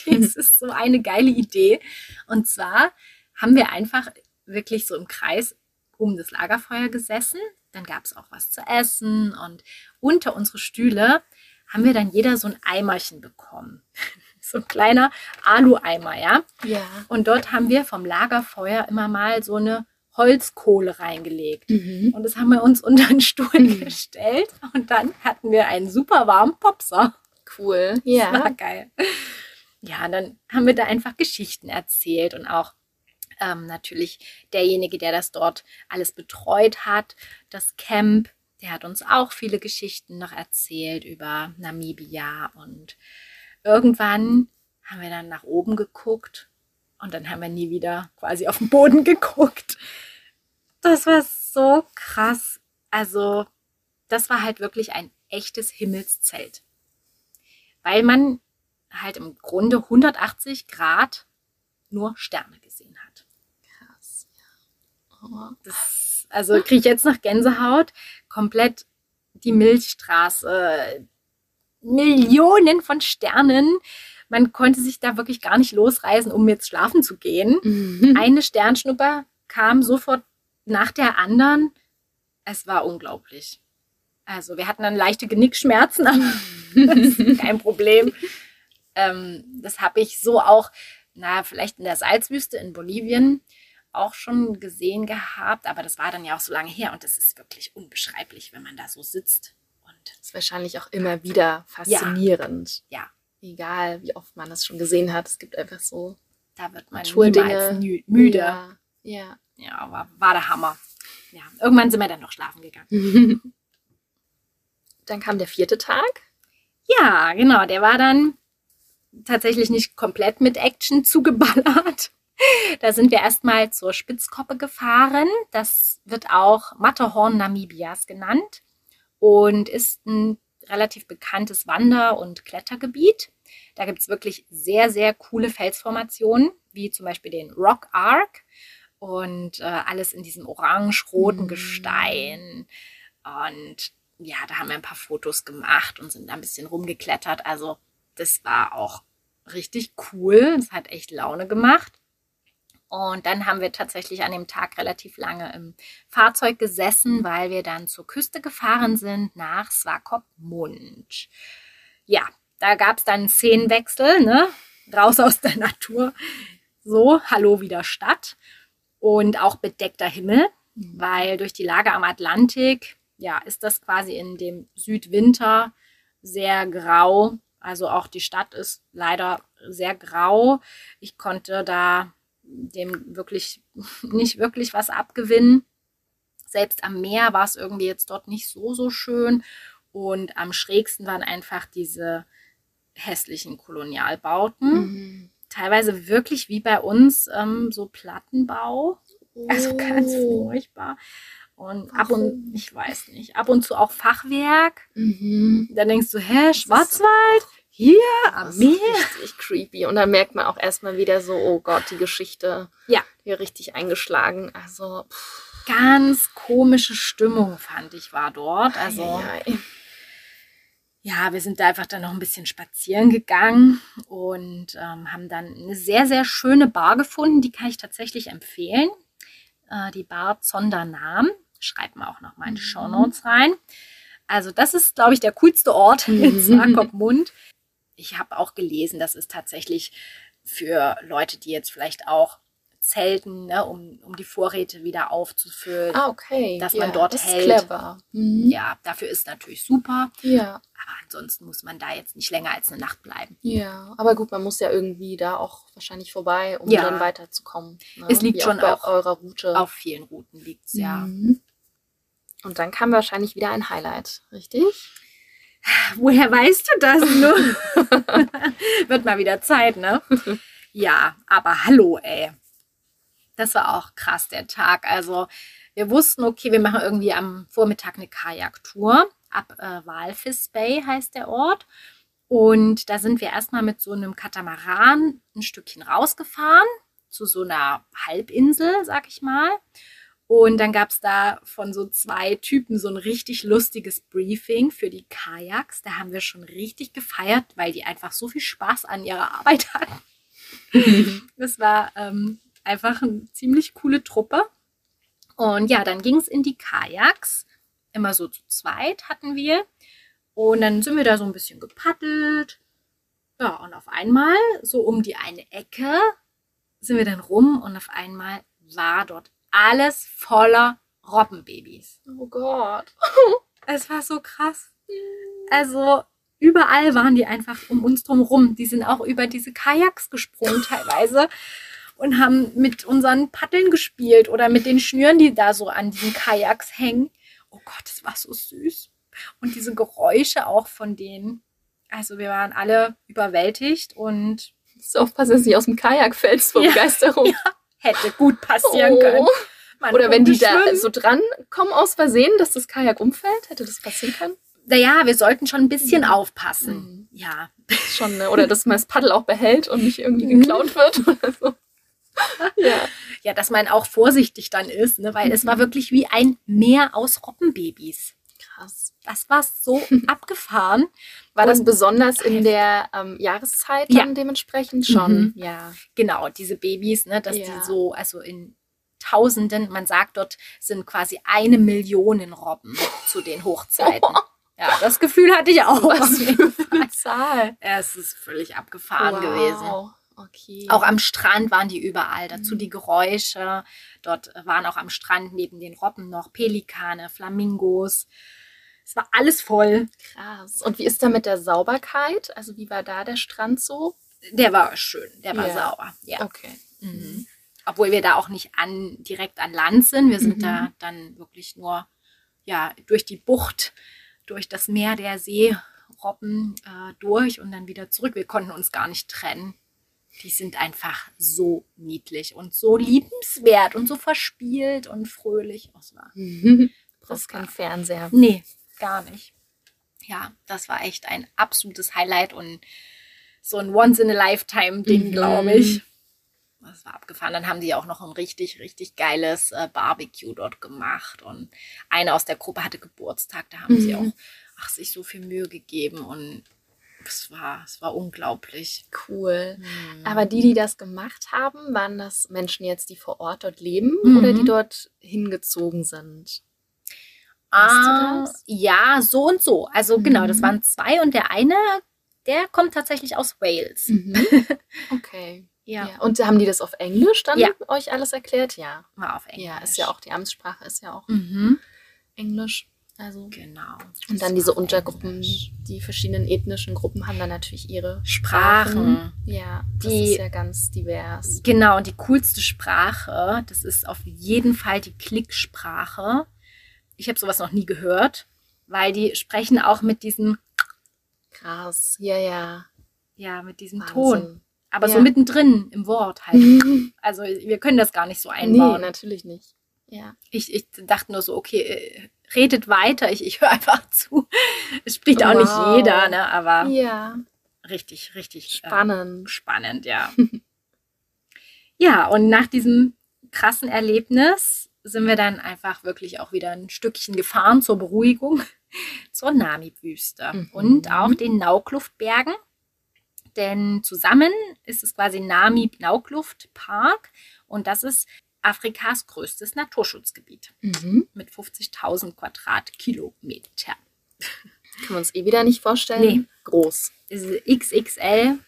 Das ist so eine geile Idee. Und zwar haben wir einfach wirklich so im Kreis um das Lagerfeuer gesessen. Dann gab es auch was zu essen und unter unsere Stühle haben wir dann jeder so ein Eimerchen bekommen. So ein kleiner Alu-Eimer, ja. Ja. Und dort haben wir vom Lagerfeuer immer mal so eine Holzkohle reingelegt. Mhm. Und das haben wir uns unter den Stuhl Mhm. gestellt. Und dann hatten wir einen super warmen Popser. Cool. Das Ja. war geil. Ja, und dann haben wir da einfach Geschichten erzählt und auch ähm, natürlich derjenige, der das dort alles betreut hat, das Camp, der hat uns auch viele Geschichten noch erzählt über Namibia und irgendwann haben wir dann nach oben geguckt und dann haben wir nie wieder quasi auf den Boden geguckt. Das war so krass. Also, das war halt wirklich ein echtes Himmelszelt. Weil man halt im Grunde 180 Grad nur Sterne gesehen hat. Krass. Oh. Das, also kriege ich jetzt noch Gänsehaut. Komplett die Milchstraße. Millionen von Sternen. Man konnte sich da wirklich gar nicht losreißen, um jetzt schlafen zu gehen. Mhm. Eine Sternschnuppe kam sofort nach der anderen. Es war unglaublich. Also wir hatten dann leichte Genickschmerzen, aber das ist kein Problem. Ähm, das habe ich so auch, na, vielleicht in der Salzwüste in Bolivien auch schon gesehen gehabt, aber das war dann ja auch so lange her und das ist wirklich unbeschreiblich, wenn man da so sitzt. Und Das ist wahrscheinlich auch immer wieder faszinierend. Ja. Egal, wie oft man das schon gesehen hat. Es gibt einfach so da wird man niemals müde. Ja. ja. Ja, aber war der Hammer. Ja, irgendwann sind wir dann noch schlafen gegangen. Dann kam der vierte Tag. Ja, genau. Der war dann tatsächlich nicht komplett mit Action zugeballert. Da sind wir erstmal zur Spitzkoppe gefahren. Das wird auch Matterhorn Namibias genannt und ist ein relativ bekanntes Wander- und Klettergebiet. Da gibt es wirklich sehr, sehr coole Felsformationen, wie zum Beispiel den Rock Arc und äh, alles in diesem orange-roten Mhm. Gestein. Und ja, da haben wir ein paar Fotos gemacht und sind da ein bisschen rumgeklettert. Also das war auch richtig cool. Das hat echt Laune gemacht. Und dann haben wir tatsächlich an dem Tag relativ lange im Fahrzeug gesessen, weil wir dann zur Küste gefahren sind nach Swakopmund. Ja, da gab es dann einen Szenenwechsel, ne? Raus aus der Natur. So, hallo wieder Stadt. Und auch bedeckter Himmel, weil durch die Lage am Atlantik, ja, ist das quasi in dem Südwinter sehr grau. Also auch die Stadt ist leider sehr grau. Ich konnte da dem wirklich nicht wirklich was abgewinnen. Selbst am Meer war es irgendwie jetzt dort nicht so, so schön. Und am schrägsten waren einfach diese hässlichen Kolonialbauten. Mhm. Teilweise wirklich wie bei uns ähm, so Plattenbau. Also ganz Oh. furchtbar. Und ab und, ich weiß nicht, ab und zu auch Fachwerk. Mhm. Dann denkst du, hä, Schwarzwald? Hier am Das ist Meer? richtig creepy. Und dann merkt man auch erstmal wieder so, oh Gott, die Geschichte Ja. hier richtig eingeschlagen. Also, pff, Ganz komische Stimmung, fand ich, war dort. Also, ei, ei, ja, wir sind da einfach dann noch ein bisschen spazieren gegangen und ähm, haben dann eine sehr, sehr schöne Bar gefunden. Die kann ich tatsächlich empfehlen. Äh, die Bar Zondernam. Schreibt man auch noch mal in die Mhm. Shownotes rein. Also, das ist, glaube ich, der coolste Ort in Mhm. Ich habe auch gelesen, das ist tatsächlich für Leute, die jetzt vielleicht auch zelten, ne, um, um die Vorräte wieder aufzufüllen. Ah, okay. dass man dort das hält. Ist clever. Mhm. Ja, dafür ist natürlich super. ja. Aber ansonsten muss man da jetzt nicht länger als eine Nacht bleiben. Ja, aber gut, man muss ja irgendwie da auch wahrscheinlich vorbei, um Ja. dann weiterzukommen. Ne? Es liegt Wie schon bei auch eurer Route. Auf vielen Routen liegt es ja. Mhm. Und dann kam wahrscheinlich wieder ein Highlight, richtig? Woher weißt du das nur? Wird mal wieder Zeit, ne? Ja, aber hallo, ey. Das war auch krass, der Tag. Also, wir wussten, okay, wir machen irgendwie am Vormittag eine Kajaktour. Ab äh, Walfis Bay heißt der Ort. Und da sind wir erstmal mit so einem Katamaran ein Stückchen rausgefahren, zu so einer Halbinsel, sag ich mal. Und dann gab es da von so zwei Typen so ein richtig lustiges Briefing für die Kajaks. Da haben wir schon richtig gefeiert, weil die einfach so viel Spaß an ihrer Arbeit hatten. Das war ähm, einfach eine ziemlich coole Truppe. Und ja, dann ging es in die Kajaks. Immer so zu zweit hatten wir. Und dann sind wir da so ein bisschen gepaddelt. Ja, und auf einmal, so um die eine Ecke, sind wir dann rum und auf einmal war dort alles voller Robbenbabys. Oh Gott. Es war so krass. Also überall waren die einfach um uns drum rum. Die sind auch über diese Kajaks gesprungen teilweise und haben mit unseren Paddeln gespielt oder mit den Schnüren, die da so an diesen Kajaks hängen. Oh Gott, das war so süß. Und diese Geräusche auch von denen. Also wir waren alle überwältigt und So aufpassen, dass nicht aus dem Kajak fällst vor Ja. Begeisterung. hätte gut passieren können. Man Oder wenn die konnte da schwimmen. so dran kommen aus Versehen, dass das Kajak umfällt, hätte das passieren können? Naja, wir sollten schon ein bisschen Mhm. aufpassen. Mhm. Ja, Schon, ne? Oder dass man das Paddel auch behält und nicht irgendwie Mhm. geklaut wird oder so. Ja. ja, dass man auch vorsichtig dann ist, ne? weil es war Mhm. wirklich wie ein Meer aus Robbenbabys. Krass. Das war so abgefahren. War das Und- besonders in der ähm, Jahreszeit Ja. dann dementsprechend schon? Ja. Genau, diese Babys, ne, dass Ja. die so, also in Tausenden, man sagt dort, sind quasi eine Million Robben zu den Hochzeiten. Ja, das Gefühl hatte ich auch. Was für eine Zahl. Es ist völlig abgefahren gewesen. Okay. Auch am Strand waren die überall. Dazu Mhm. die Geräusche. Dort waren auch am Strand neben den Robben noch Pelikane, Flamingos. Es war alles voll. krass. Und wie ist da mit der Sauberkeit? Also wie war da der Strand so? Der war schön, der war Ja. sauber. Ja. Okay. Mhm. Obwohl wir da auch nicht an, direkt an Land sind. Wir sind Mhm. da dann wirklich nur ja, durch die Bucht, durch das Meer der Seerobben äh, durch und dann wieder zurück. Wir konnten uns gar nicht trennen. die sind einfach so niedlich und so liebenswert und so verspielt und fröhlich. Oh, das war, Das ist kein Fernseher. nee, gar nicht. Ja, das war echt ein absolutes Highlight und so ein Once-in-a-Lifetime-Ding, Mhm. glaube ich. Das war abgefahren. Dann haben die auch noch ein richtig, richtig geiles äh, Barbecue dort gemacht. Und eine aus der Gruppe hatte Geburtstag. Da haben sie Mhm. auch ach, sich so viel Mühe gegeben. Und es war, es war unglaublich. Cool. Mhm. Aber die, die das gemacht haben, waren das Menschen jetzt, die vor Ort dort leben Mhm. oder die dort hingezogen sind? Weißt du Ah, ja, so und so. Also genau, das Mhm. waren zwei und der eine, der kommt tatsächlich aus Wales. Okay. Ja, Ja. Und haben die das auf Englisch dann Ja. euch alles erklärt? Ja. war auf Englisch. Ja, ist ja auch, die Amtssprache ist ja auch Mhm. Englisch. Also. Genau. Und dann diese Untergruppen, Englisch. die verschiedenen ethnischen Gruppen haben dann natürlich ihre Sprachen. Ja, das Die- ist ja ganz divers. Genau, und die coolste Sprache, das ist auf jeden Fall die Klicksprache. Ich habe sowas noch nie gehört, weil die sprechen auch mit diesem, Krass. Ja, ja. ja, mit diesem Ton. Wahnsinn. Aber so Ja. mittendrin im Wort halt. nee, Also wir können das gar nicht so einbauen. natürlich nicht. Ja. ich, ich dachte nur so, okay, äh, redet weiter, ich, ich höre einfach zu. Es spricht auch Wow. nicht jeder, ne? aber Ja. richtig, richtig äh, Spannend. spannend, ja. ja, und nach diesem krassen Erlebnis sind wir dann einfach wirklich auch wieder ein Stückchen gefahren zur Beruhigung zur Namib-Wüste Mhm. und auch den Naukluftbergen. Denn zusammen ist es quasi Namib-Naukluftpark und das ist Afrikas größtes Naturschutzgebiet Mhm. mit 50.000 Quadratkilometer. Können wir uns eh wieder nicht vorstellen. Nee. Groß. Ist XXL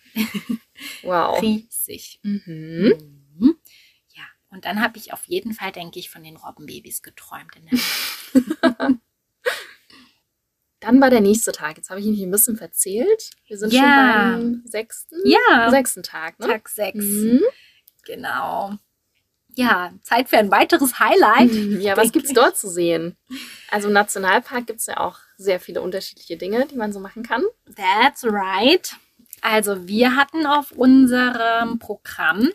Wow. riesig. Mhm. Mhm. Und dann habe ich auf jeden Fall, denke ich, von den Robbenbabys geträumt. In der Nacht. Dann war der nächste Tag. Jetzt habe ich mich ein bisschen verzählt. Wir sind Ja. schon beim sechsten, ja, sechsten Tag, ne? Tag 6. Mhm. Genau. Ja, Zeit für ein weiteres Highlight. Ja, was gibt es dort zu sehen? Also im Nationalpark gibt es ja auch sehr viele unterschiedliche Dinge, die man so machen kann. That's right. Also wir hatten auf unserem Programm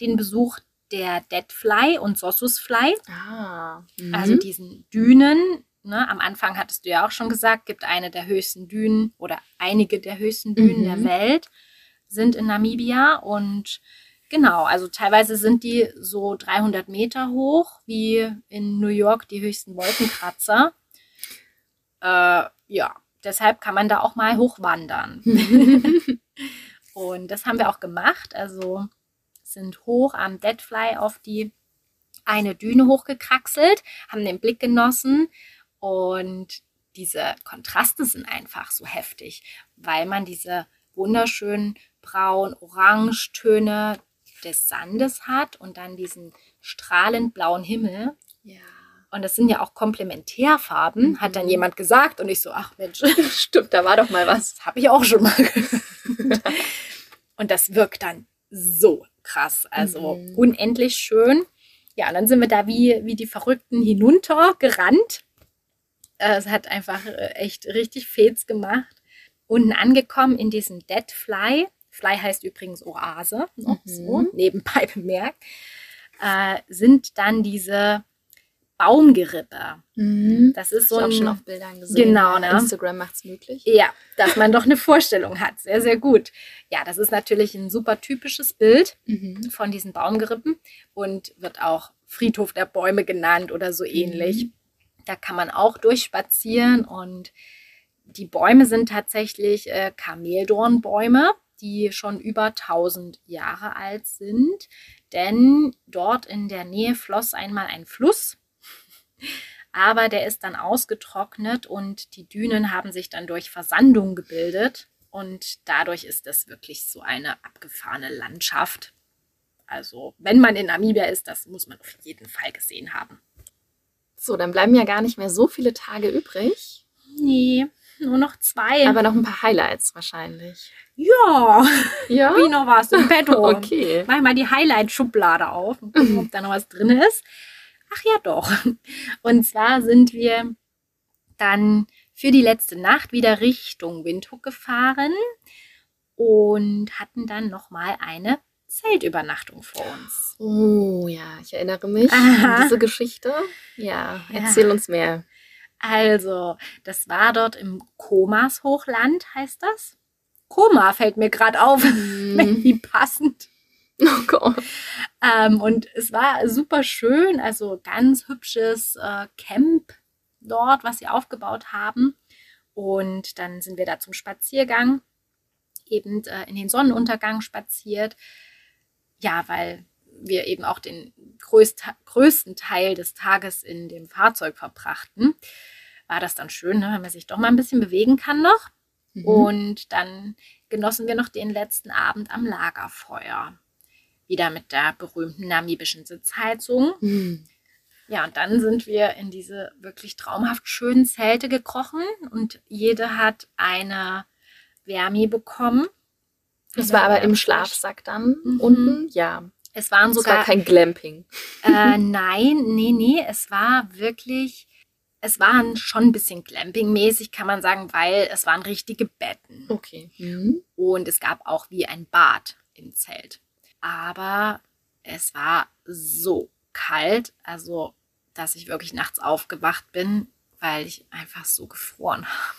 den Besuch der Deadfly und Sossusfly, Ah. also diesen Dünen. Ne? Am Anfang hattest du ja auch schon gesagt, gibt eine der höchsten Dünen oder einige der höchsten Dünen Mhm. der Welt sind in Namibia und genau, also teilweise sind die so 300 Meter hoch, wie in New York die höchsten Wolkenkratzer. Äh, ja, deshalb kann man da auch mal hochwandern. Und das haben wir auch gemacht. Also sind hoch am Deadfly auf die eine Düne hochgekraxelt, haben den Blick genossen und diese Kontraste sind einfach so heftig, weil man diese wunderschönen braun-orange-Töne des Sandes hat und dann diesen strahlend blauen Himmel. ja. Und das sind ja auch Komplementärfarben, Mhm. hat dann jemand gesagt. Und ich so, ach Mensch, Stimmt, da war doch mal was. habe ich auch schon mal gehört. Und das wirkt dann so krass, also Mhm. unendlich schön. Ja, und dann sind wir da wie, wie die Verrückten hinuntergerannt. Äh, Es hat einfach äh, echt richtig Fets gemacht. Unten angekommen in diesem Dead Fly. Fly heißt übrigens Oase, noch Mhm. so nebenbei bemerkt, äh, sind dann diese Baumgerippe. Mhm. Das ist So so ich auch ein, schon auf Bildern gesehen. Genau, ne? Instagram macht es möglich. ja, dass man doch eine Vorstellung hat. Sehr, sehr gut. Ja, das ist natürlich ein super typisches Bild Mhm. von diesen Baumgerippen und wird auch Friedhof der Bäume genannt oder so ähnlich. Da kann man auch durchspazieren und die Bäume sind tatsächlich äh, Kameldornbäume, die schon über 1000 Jahre alt sind, denn dort in der Nähe floss einmal ein Fluss, aber der ist dann ausgetrocknet und die Dünen haben sich dann durch Versandung gebildet und dadurch ist das wirklich so eine abgefahrene Landschaft. Also, wenn man in Namibia ist, das muss man auf jeden Fall gesehen haben. So, dann bleiben ja gar nicht mehr so viele Tage übrig. Nee, nur noch zwei. Aber noch ein paar Highlights wahrscheinlich. ja, Ja? ich noch was im Petto. Okay. Mach mal die Highlight-Schublade auf und gucken, ob da noch was drin ist. Ach ja, doch. Und zwar sind wir dann für die letzte Nacht wieder Richtung Windhoek gefahren und hatten dann nochmal eine Zeltübernachtung vor uns. Oh ja, ich erinnere mich Aha. an diese Geschichte. Ja, Ja. erzähl uns mehr. Also, das war dort im Komas Hochland, heißt das. Koma fällt mir gerade auf. Mhm. Wie passend. Oh Gott. Ähm, und es war super schön, also ganz hübsches äh, Camp dort, was sie aufgebaut haben. Und dann sind wir da zum Spaziergang, eben äh, in den Sonnenuntergang spaziert. Ja, weil wir eben auch den größt, größten Teil des Tages in dem Fahrzeug verbrachten. War das dann schön, ne, wenn man sich doch mal ein bisschen bewegen kann noch. Mhm. Und dann genossen wir noch den letzten Abend am Lagerfeuer. Wieder mit der berühmten namibischen Sitzheizung. Mhm. Ja, und dann sind wir in diese wirklich traumhaft schönen Zelte gekrochen und jede hat eine Wärme bekommen. Das war aber im Wärmeflasch. Schlafsack dann Mhm. unten. Ja. Es waren Es war sogar kein Glamping. Äh, nein, nee, nee, es war wirklich, es waren schon ein bisschen Glamping-mäßig, kann man sagen, weil es waren richtige Betten. Okay. Mhm. Und es gab auch wie ein Bad im Zelt. Aber es war so kalt, also dass ich wirklich nachts aufgewacht bin, weil ich einfach so gefroren habe.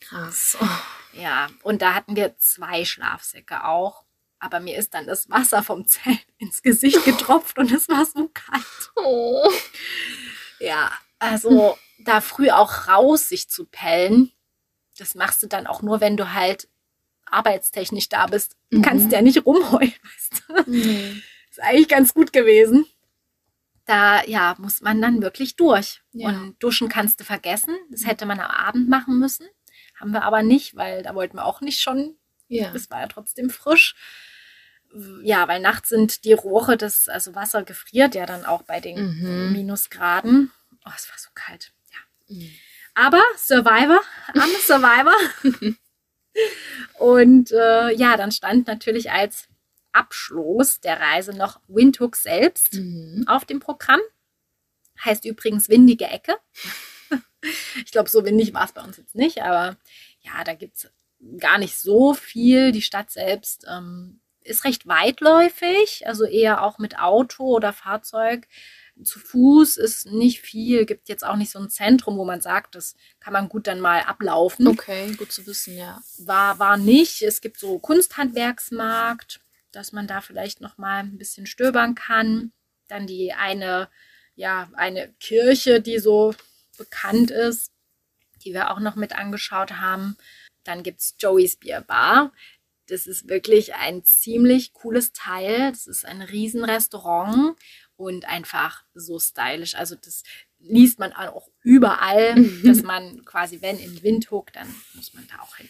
Krass. Oh. Ja, und da hatten wir zwei Schlafsäcke auch. Aber mir ist dann das Wasser vom Zelt ins Gesicht getropft und es war so kalt. Oh. Ja, also da früh auch raus sich zu pellen, das machst du dann auch nur, wenn du halt arbeitstechnisch da bist. Du Mhm. kannst ja nicht rumheulen, weißt du. Nee. Ist eigentlich ganz gut gewesen. Da, ja, muss man dann wirklich durch. Ja. Und duschen kannst du vergessen. Das hätte man am Abend machen müssen. Haben wir aber nicht, weil da wollten wir auch nicht schon. Ja. Es war ja trotzdem frisch. Ja, weil nachts sind die Rohre, das, also Wasser gefriert ja dann auch bei den Mhm. Minusgraden. Oh, es war so kalt. Ja. Mhm. Aber Survivor, am Survivor. Und äh, ja, dann stand natürlich als Abschluss der Reise noch Windhoek selbst Mhm. auf dem Programm. Heißt übrigens windige Ecke. ich glaube, so windig war es bei uns jetzt nicht, aber ja, da gibt es gar nicht so viel. Die Stadt selbst ähm, ist recht weitläufig, also eher auch mit Auto oder Fahrzeug. Zu Fuß ist nicht viel, gibt jetzt auch nicht so ein Zentrum, wo man sagt, das kann man gut dann mal ablaufen Okay, gut zu wissen, ja. war, war nicht. Es gibt so Kunsthandwerksmarkt, dass man da vielleicht noch mal ein bisschen stöbern kann. Dann die eine, ja, eine Kirche, die so bekannt ist, die wir auch noch mit angeschaut haben. Dann gibt es Joey's Beer Bar. Das ist wirklich ein ziemlich cooles Teil. Das ist ein Riesenrestaurant und einfach so stylisch. Also das liest man auch überall, Mhm. dass man quasi, wenn in Windhoek, dann muss man da auch hin.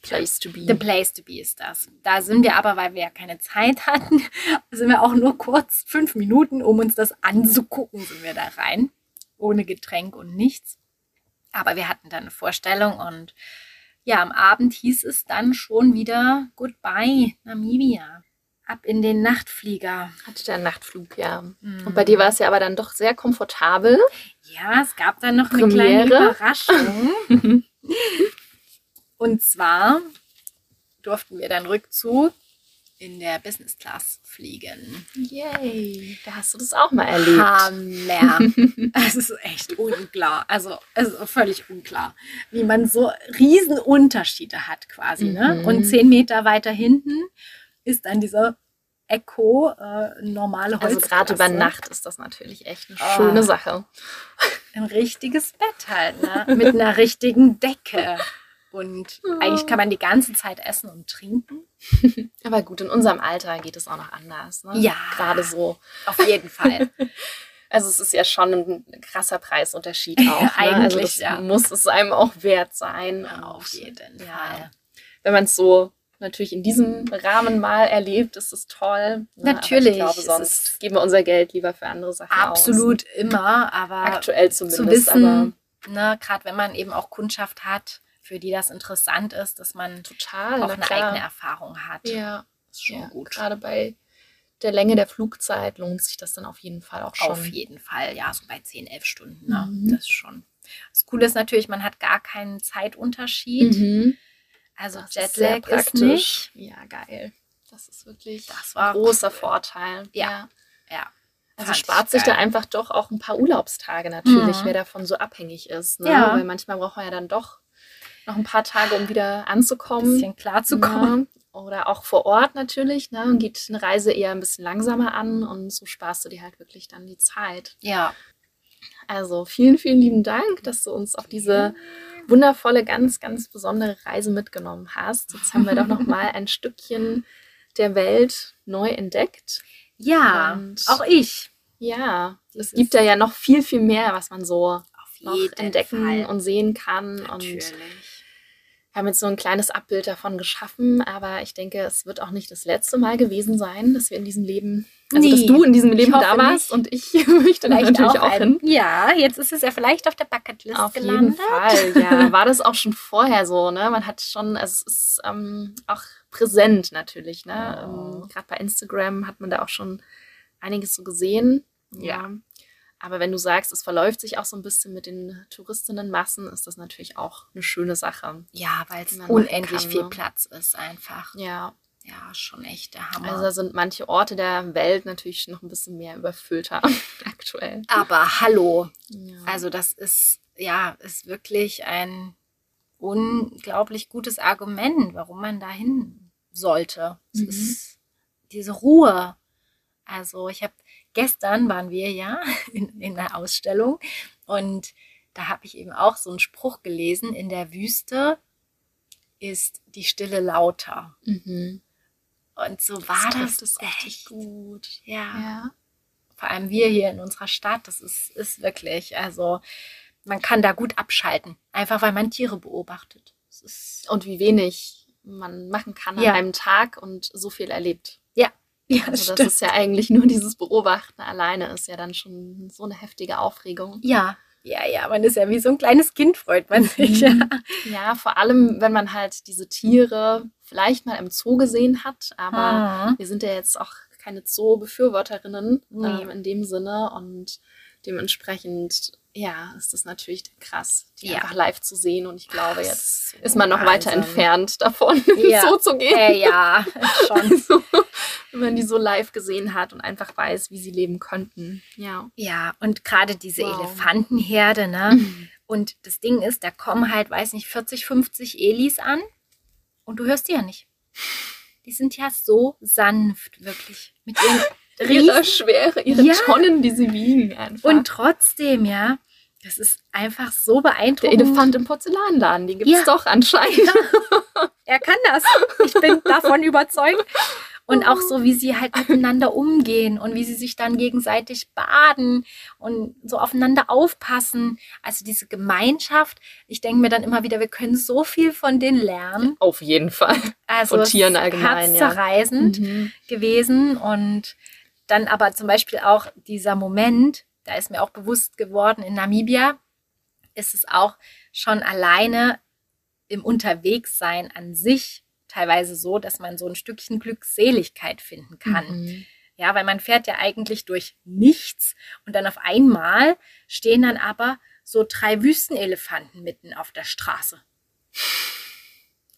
Place to be. The place to be ist das. Da sind wir aber, weil wir ja keine Zeit hatten, sind wir auch nur kurz fünf Minuten, um uns das anzugucken, sind wir da rein. Ohne Getränk und nichts. Aber wir hatten dann eine Vorstellung und ja, am Abend hieß es dann schon wieder Goodbye, Namibia. Ab in den Nachtflieger. Hatte der Nachtflug, ja. Mhm. Und bei dir war es ja aber dann doch sehr komfortabel. Ja, es gab dann noch eine kleine Premiere. Überraschung. Und zwar durften wir dann Rückzug in der Business Class fliegen. Yay. Da hast du das auch mal erlebt. Hammer. Es ist echt unklar. Also es ist völlig unklar, wie man so Riesenunterschiede hat quasi. Ne? Mhm. Und zehn Meter weiter hinten ist dann dieser Echo äh, normale Also gerade über. Nacht ist das natürlich echt eine Ah. schöne Sache. ein richtiges Bett halt, ne? Mit einer richtigen Decke. Und eigentlich kann man die ganze Zeit essen und trinken. Aber gut, in unserem Alter geht es auch noch anders. Ne? Ja. Gerade so. Auf jeden Fall. Also es ist ja schon ein krasser Preisunterschied auch. Ne? also Eigentlich, das ja. muss es einem auch wert sein. Auf jeden ja. Fall. Wenn man es so natürlich in diesem Rahmen mal erlebt, ist es toll. ne? Aber Natürlich, Ich glaube, sonst geben wir unser Geld lieber für andere Sachen Absolut immer, aber aus. Aktuell zu zumindest, aber wissen, ne, gerade wenn man eben auch Kundschaft hat, für die das interessant ist, dass man total. auch eine klar. eigene Erfahrung hat. Ja, ist schon ja, gut. Gerade bei der Länge der Flugzeit lohnt sich das dann auf jeden Fall auch schon. Auf jeden Fall, ja, so bei 10, 11 Stunden. Ne? Mhm. Das ist schon. Das Coole ist natürlich, man hat gar keinen Zeitunterschied. Mhm. Also Das ist sehr Jetlag ist praktisch. nicht. Ja, geil. Das ist wirklich Das war ein großer cool. Vorteil. Ja. Ja. Also Fand ich spart sich da geil. einfach doch auch ein paar Urlaubstage natürlich, Mhm. wer davon so abhängig ist. Ne? Ja. Weil manchmal braucht man ja dann doch noch ein paar Tage, um wieder Ein anzukommen. bisschen klar zu kommen. Ja. Oder auch vor Ort natürlich. Ne? Und geht eine Reise eher ein bisschen langsamer an und so sparst du dir halt wirklich dann die Zeit. Ja. Also vielen, vielen lieben Dank, dass du uns auf diese wundervolle, ganz, ganz besondere Reise mitgenommen hast. Jetzt haben wir doch noch mal ein Stückchen der Welt neu entdeckt. Ja, Und- auch ich. Ja, es gibt da ja noch viel, viel mehr, was man so entdecken Fall. und sehen kann. Natürlich. Und wir haben jetzt so ein kleines Abbild davon geschaffen, aber ich denke, es wird auch nicht das letzte Mal gewesen sein, dass wir in diesem Leben, also dass Nee, du in diesem Leben da warst nicht. und ich möchte Vielleicht natürlich auch, ein, hin. Ja, jetzt ist es ja vielleicht auf der Bucketlist Auf jeden gelandet. Fall, ja. War das auch schon vorher so, ne? Man hat schon, also es ist ähm, auch präsent natürlich, ne? Oh. Ähm, Gerade bei Instagram hat man da auch schon einiges so gesehen. Ja. Aber wenn du sagst, es verläuft sich auch so ein bisschen mit den Touristinnenmassen, ist das natürlich auch eine schöne Sache. Ja, weil es unendlich kann, viel ne? Platz ist einfach. Ja. Ja, schon echt der Hammer. Also da sind manche Orte der Welt natürlich noch ein bisschen mehr überfüllter aktuell. Aber hallo, Ja. also das ist ja ist wirklich ein unglaublich gutes Argument, warum man dahin sollte. Es Mhm. ist diese Ruhe. Also ich habe gestern waren wir ja in, in der Ausstellung und da habe ich eben auch so einen Spruch gelesen: In der Wüste ist die Stille lauter. mhm. Und so war das, richtig echt. gut. Ja. Ja. vor allem wir hier in unserer Stadt, das ist, ist wirklich, also man kann da gut abschalten, einfach weil man Tiere beobachtet. Das ist, Und wie wenig man machen kann Ja. an einem Tag und so viel erlebt. ja, Also das ist ja eigentlich nur dieses Beobachten alleine ist ja dann schon so eine heftige Aufregung. ja, ja, ja, man ist ja wie so ein kleines Kind, freut man sich. Ja. Mhm. Ja, vor allem, wenn man halt diese Tiere vielleicht mal im Zoo gesehen hat, aber Ah. wir sind ja jetzt auch keine Zoo-Befürworterinnen Nee. ähm, in dem Sinne und dementsprechend, ja, ist das natürlich krass, die Ja. einfach live zu sehen und ich glaube, jetzt ist man noch weiter Wahnsinn. entfernt davon, Ja. so zu gehen. Äh, ja, schon. So, wenn man die so live gesehen hat und einfach weiß, wie sie leben könnten. Ja. Ja, und gerade diese Wow. Elefantenherde, ne? Und das Ding ist, da kommen halt, weiß nicht, 40, 50 Elis an und du hörst die ja nicht. Die sind ja so sanft, wirklich. Mit ihren Ihre riesen Schwere, ihre Ja. Tonnen, die sie wiegen einfach. Und trotzdem, ja, das ist einfach so der beeindruckend. Elefant im Porzellanladen, den gibt es Ja. doch anscheinend. Er kann das. Ich bin davon überzeugt. Und auch so, wie sie halt miteinander umgehen und wie sie sich dann gegenseitig baden und so aufeinander aufpassen. Also diese Gemeinschaft. Ich denke mir dann immer wieder, wir können so viel von denen lernen. Auf jeden Fall. Also Von Tieren ist allgemein, ja. herzzerreißend Mhm. gewesen. Und dann aber zum Beispiel auch dieser Moment, da ist mir auch bewusst geworden, in Namibia ist es auch schon alleine im Unterwegssein an sich teilweise so, dass man so ein Stückchen Glückseligkeit finden kann. Mhm. Ja, weil man fährt ja eigentlich durch nichts und dann auf einmal stehen dann aber so drei Wüstenelefanten mitten auf der Straße.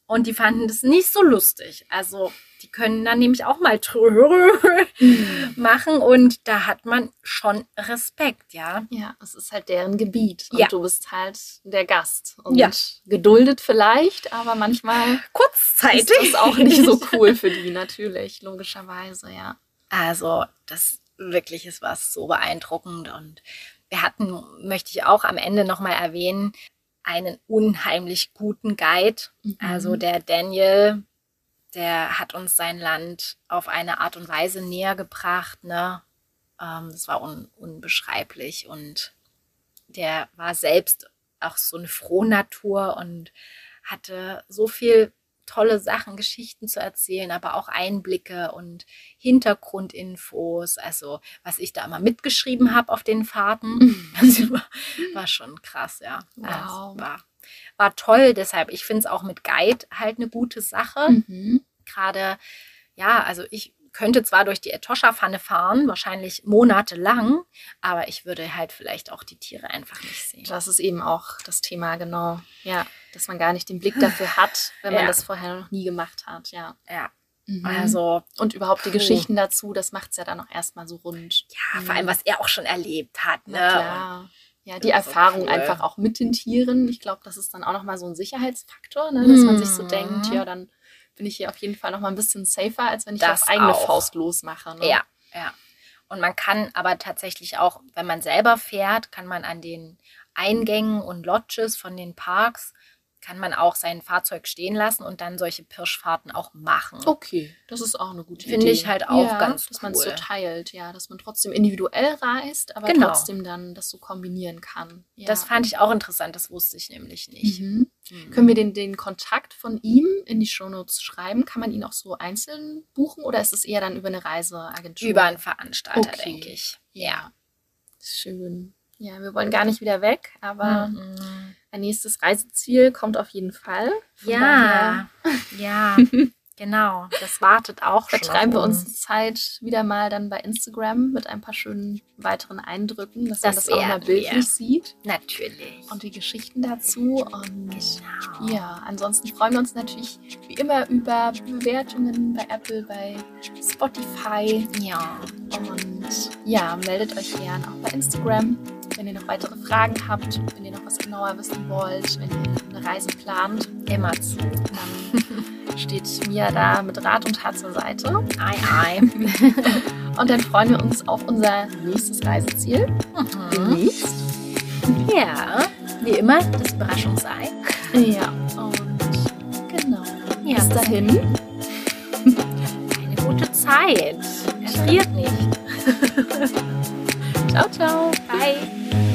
Und die fanden das nicht so lustig. Also, die können dann nämlich auch mal machen und da hat man schon Respekt, ja. Ja, es ist halt deren Gebiet. Und Ja. du bist halt der Gast. Und Ja. geduldet vielleicht, aber manchmal Kurzzeitig. ist das auch nicht so cool für die, natürlich, logischerweise, ja. Also, das wirklich ist was so beeindruckend. Und wir hatten, möchte ich auch am Ende nochmal erwähnen, einen unheimlich guten Guide. Also der Daniel, der hat uns sein Land auf eine Art und Weise näher gebracht. Ne? Ähm, das war un unbeschreiblich. Und der war selbst auch so eine Frohnatur und hatte so viel tolle Sachen, Geschichten zu erzählen, aber auch Einblicke und Hintergrundinfos. Also was ich da immer mitgeschrieben habe auf den Fahrten, das war, war schon krass, ja. Wow. Also, war, war toll. Deshalb, ich finde es auch mit Guide halt eine gute Sache. Mhm. Gerade, ja, also ich könnte zwar durch die Etosha-Pfanne fahren, wahrscheinlich monatelang, aber ich würde halt vielleicht auch die Tiere einfach nicht sehen. Das ist eben auch das Thema, genau. Ja, dass man gar nicht den Blick dafür hat, wenn man Ja. das vorher noch nie gemacht hat, ja. Ja. Mhm. Also, und überhaupt die Puh. Geschichten dazu, das macht es ja dann auch erstmal so rund. ja, Mhm. vor allem, was er auch schon erlebt hat. Ne? Klar. Ja, die Das Erfahrung cool. einfach auch mit den Tieren. Ich glaube, das ist dann auch nochmal so ein Sicherheitsfaktor, ne? dass man sich so Mhm. denkt, ja, dann bin ich hier auf jeden Fall nochmal ein bisschen safer, als wenn ich Das auf eigene auch. Faust losmache. Ne? Ja, ja. Und man kann aber tatsächlich auch, wenn man selber fährt, kann man an den Eingängen und Lodges von den Parks, kann man auch sein Fahrzeug stehen lassen und dann solche Pirschfahrten auch machen. Okay, das ist auch eine gute Idee. Finde ich halt auch ja, ganz Dass man es so cool. teilt, ja, dass man trotzdem individuell reist, aber Genau. trotzdem dann das so kombinieren kann. Ja. Das fand ich auch interessant, das wusste ich nämlich nicht. Mhm. Mhm. Können wir den, den Kontakt von ihm in die Shownotes schreiben? Kann man ihn auch so einzeln buchen oder ist es eher dann über eine Reiseagentur? Über einen Veranstalter, Okay. denke ich. Ja. Schön. Ja, wir wollen gar nicht wieder weg, aber Mhm. Ein nächstes Reiseziel kommt auf jeden Fall. Von Ja, ja, genau. Das wartet auch schon. Vertreiben wir uns die Zeit wieder mal dann bei Instagram mit ein paar schönen weiteren Eindrücken, dass man Das das auch mal bildlich wir. sieht Natürlich. und die Geschichten dazu. Und genau. ja, ansonsten freuen wir uns natürlich wie immer über Bewertungen bei Apple, bei Spotify. Ja. Und ja, meldet euch gern auch bei Instagram, wenn ihr noch weitere Fragen habt, wenn ihr noch was genauer wissen wollt, wenn ihr eine Reise plant. Immer zu. Dann steht Mia da mit Rat und Tat zur Seite. Ei, ei. Und dann freuen wir uns auf unser nächstes Reiseziel. Mhm. Demnächst. Ja, wie immer, das Überraschungsei. Ja, und genau. Ja, Bis dahin. Eine gute Zeit. Erfriert nicht. Ciao, ciao. Bye.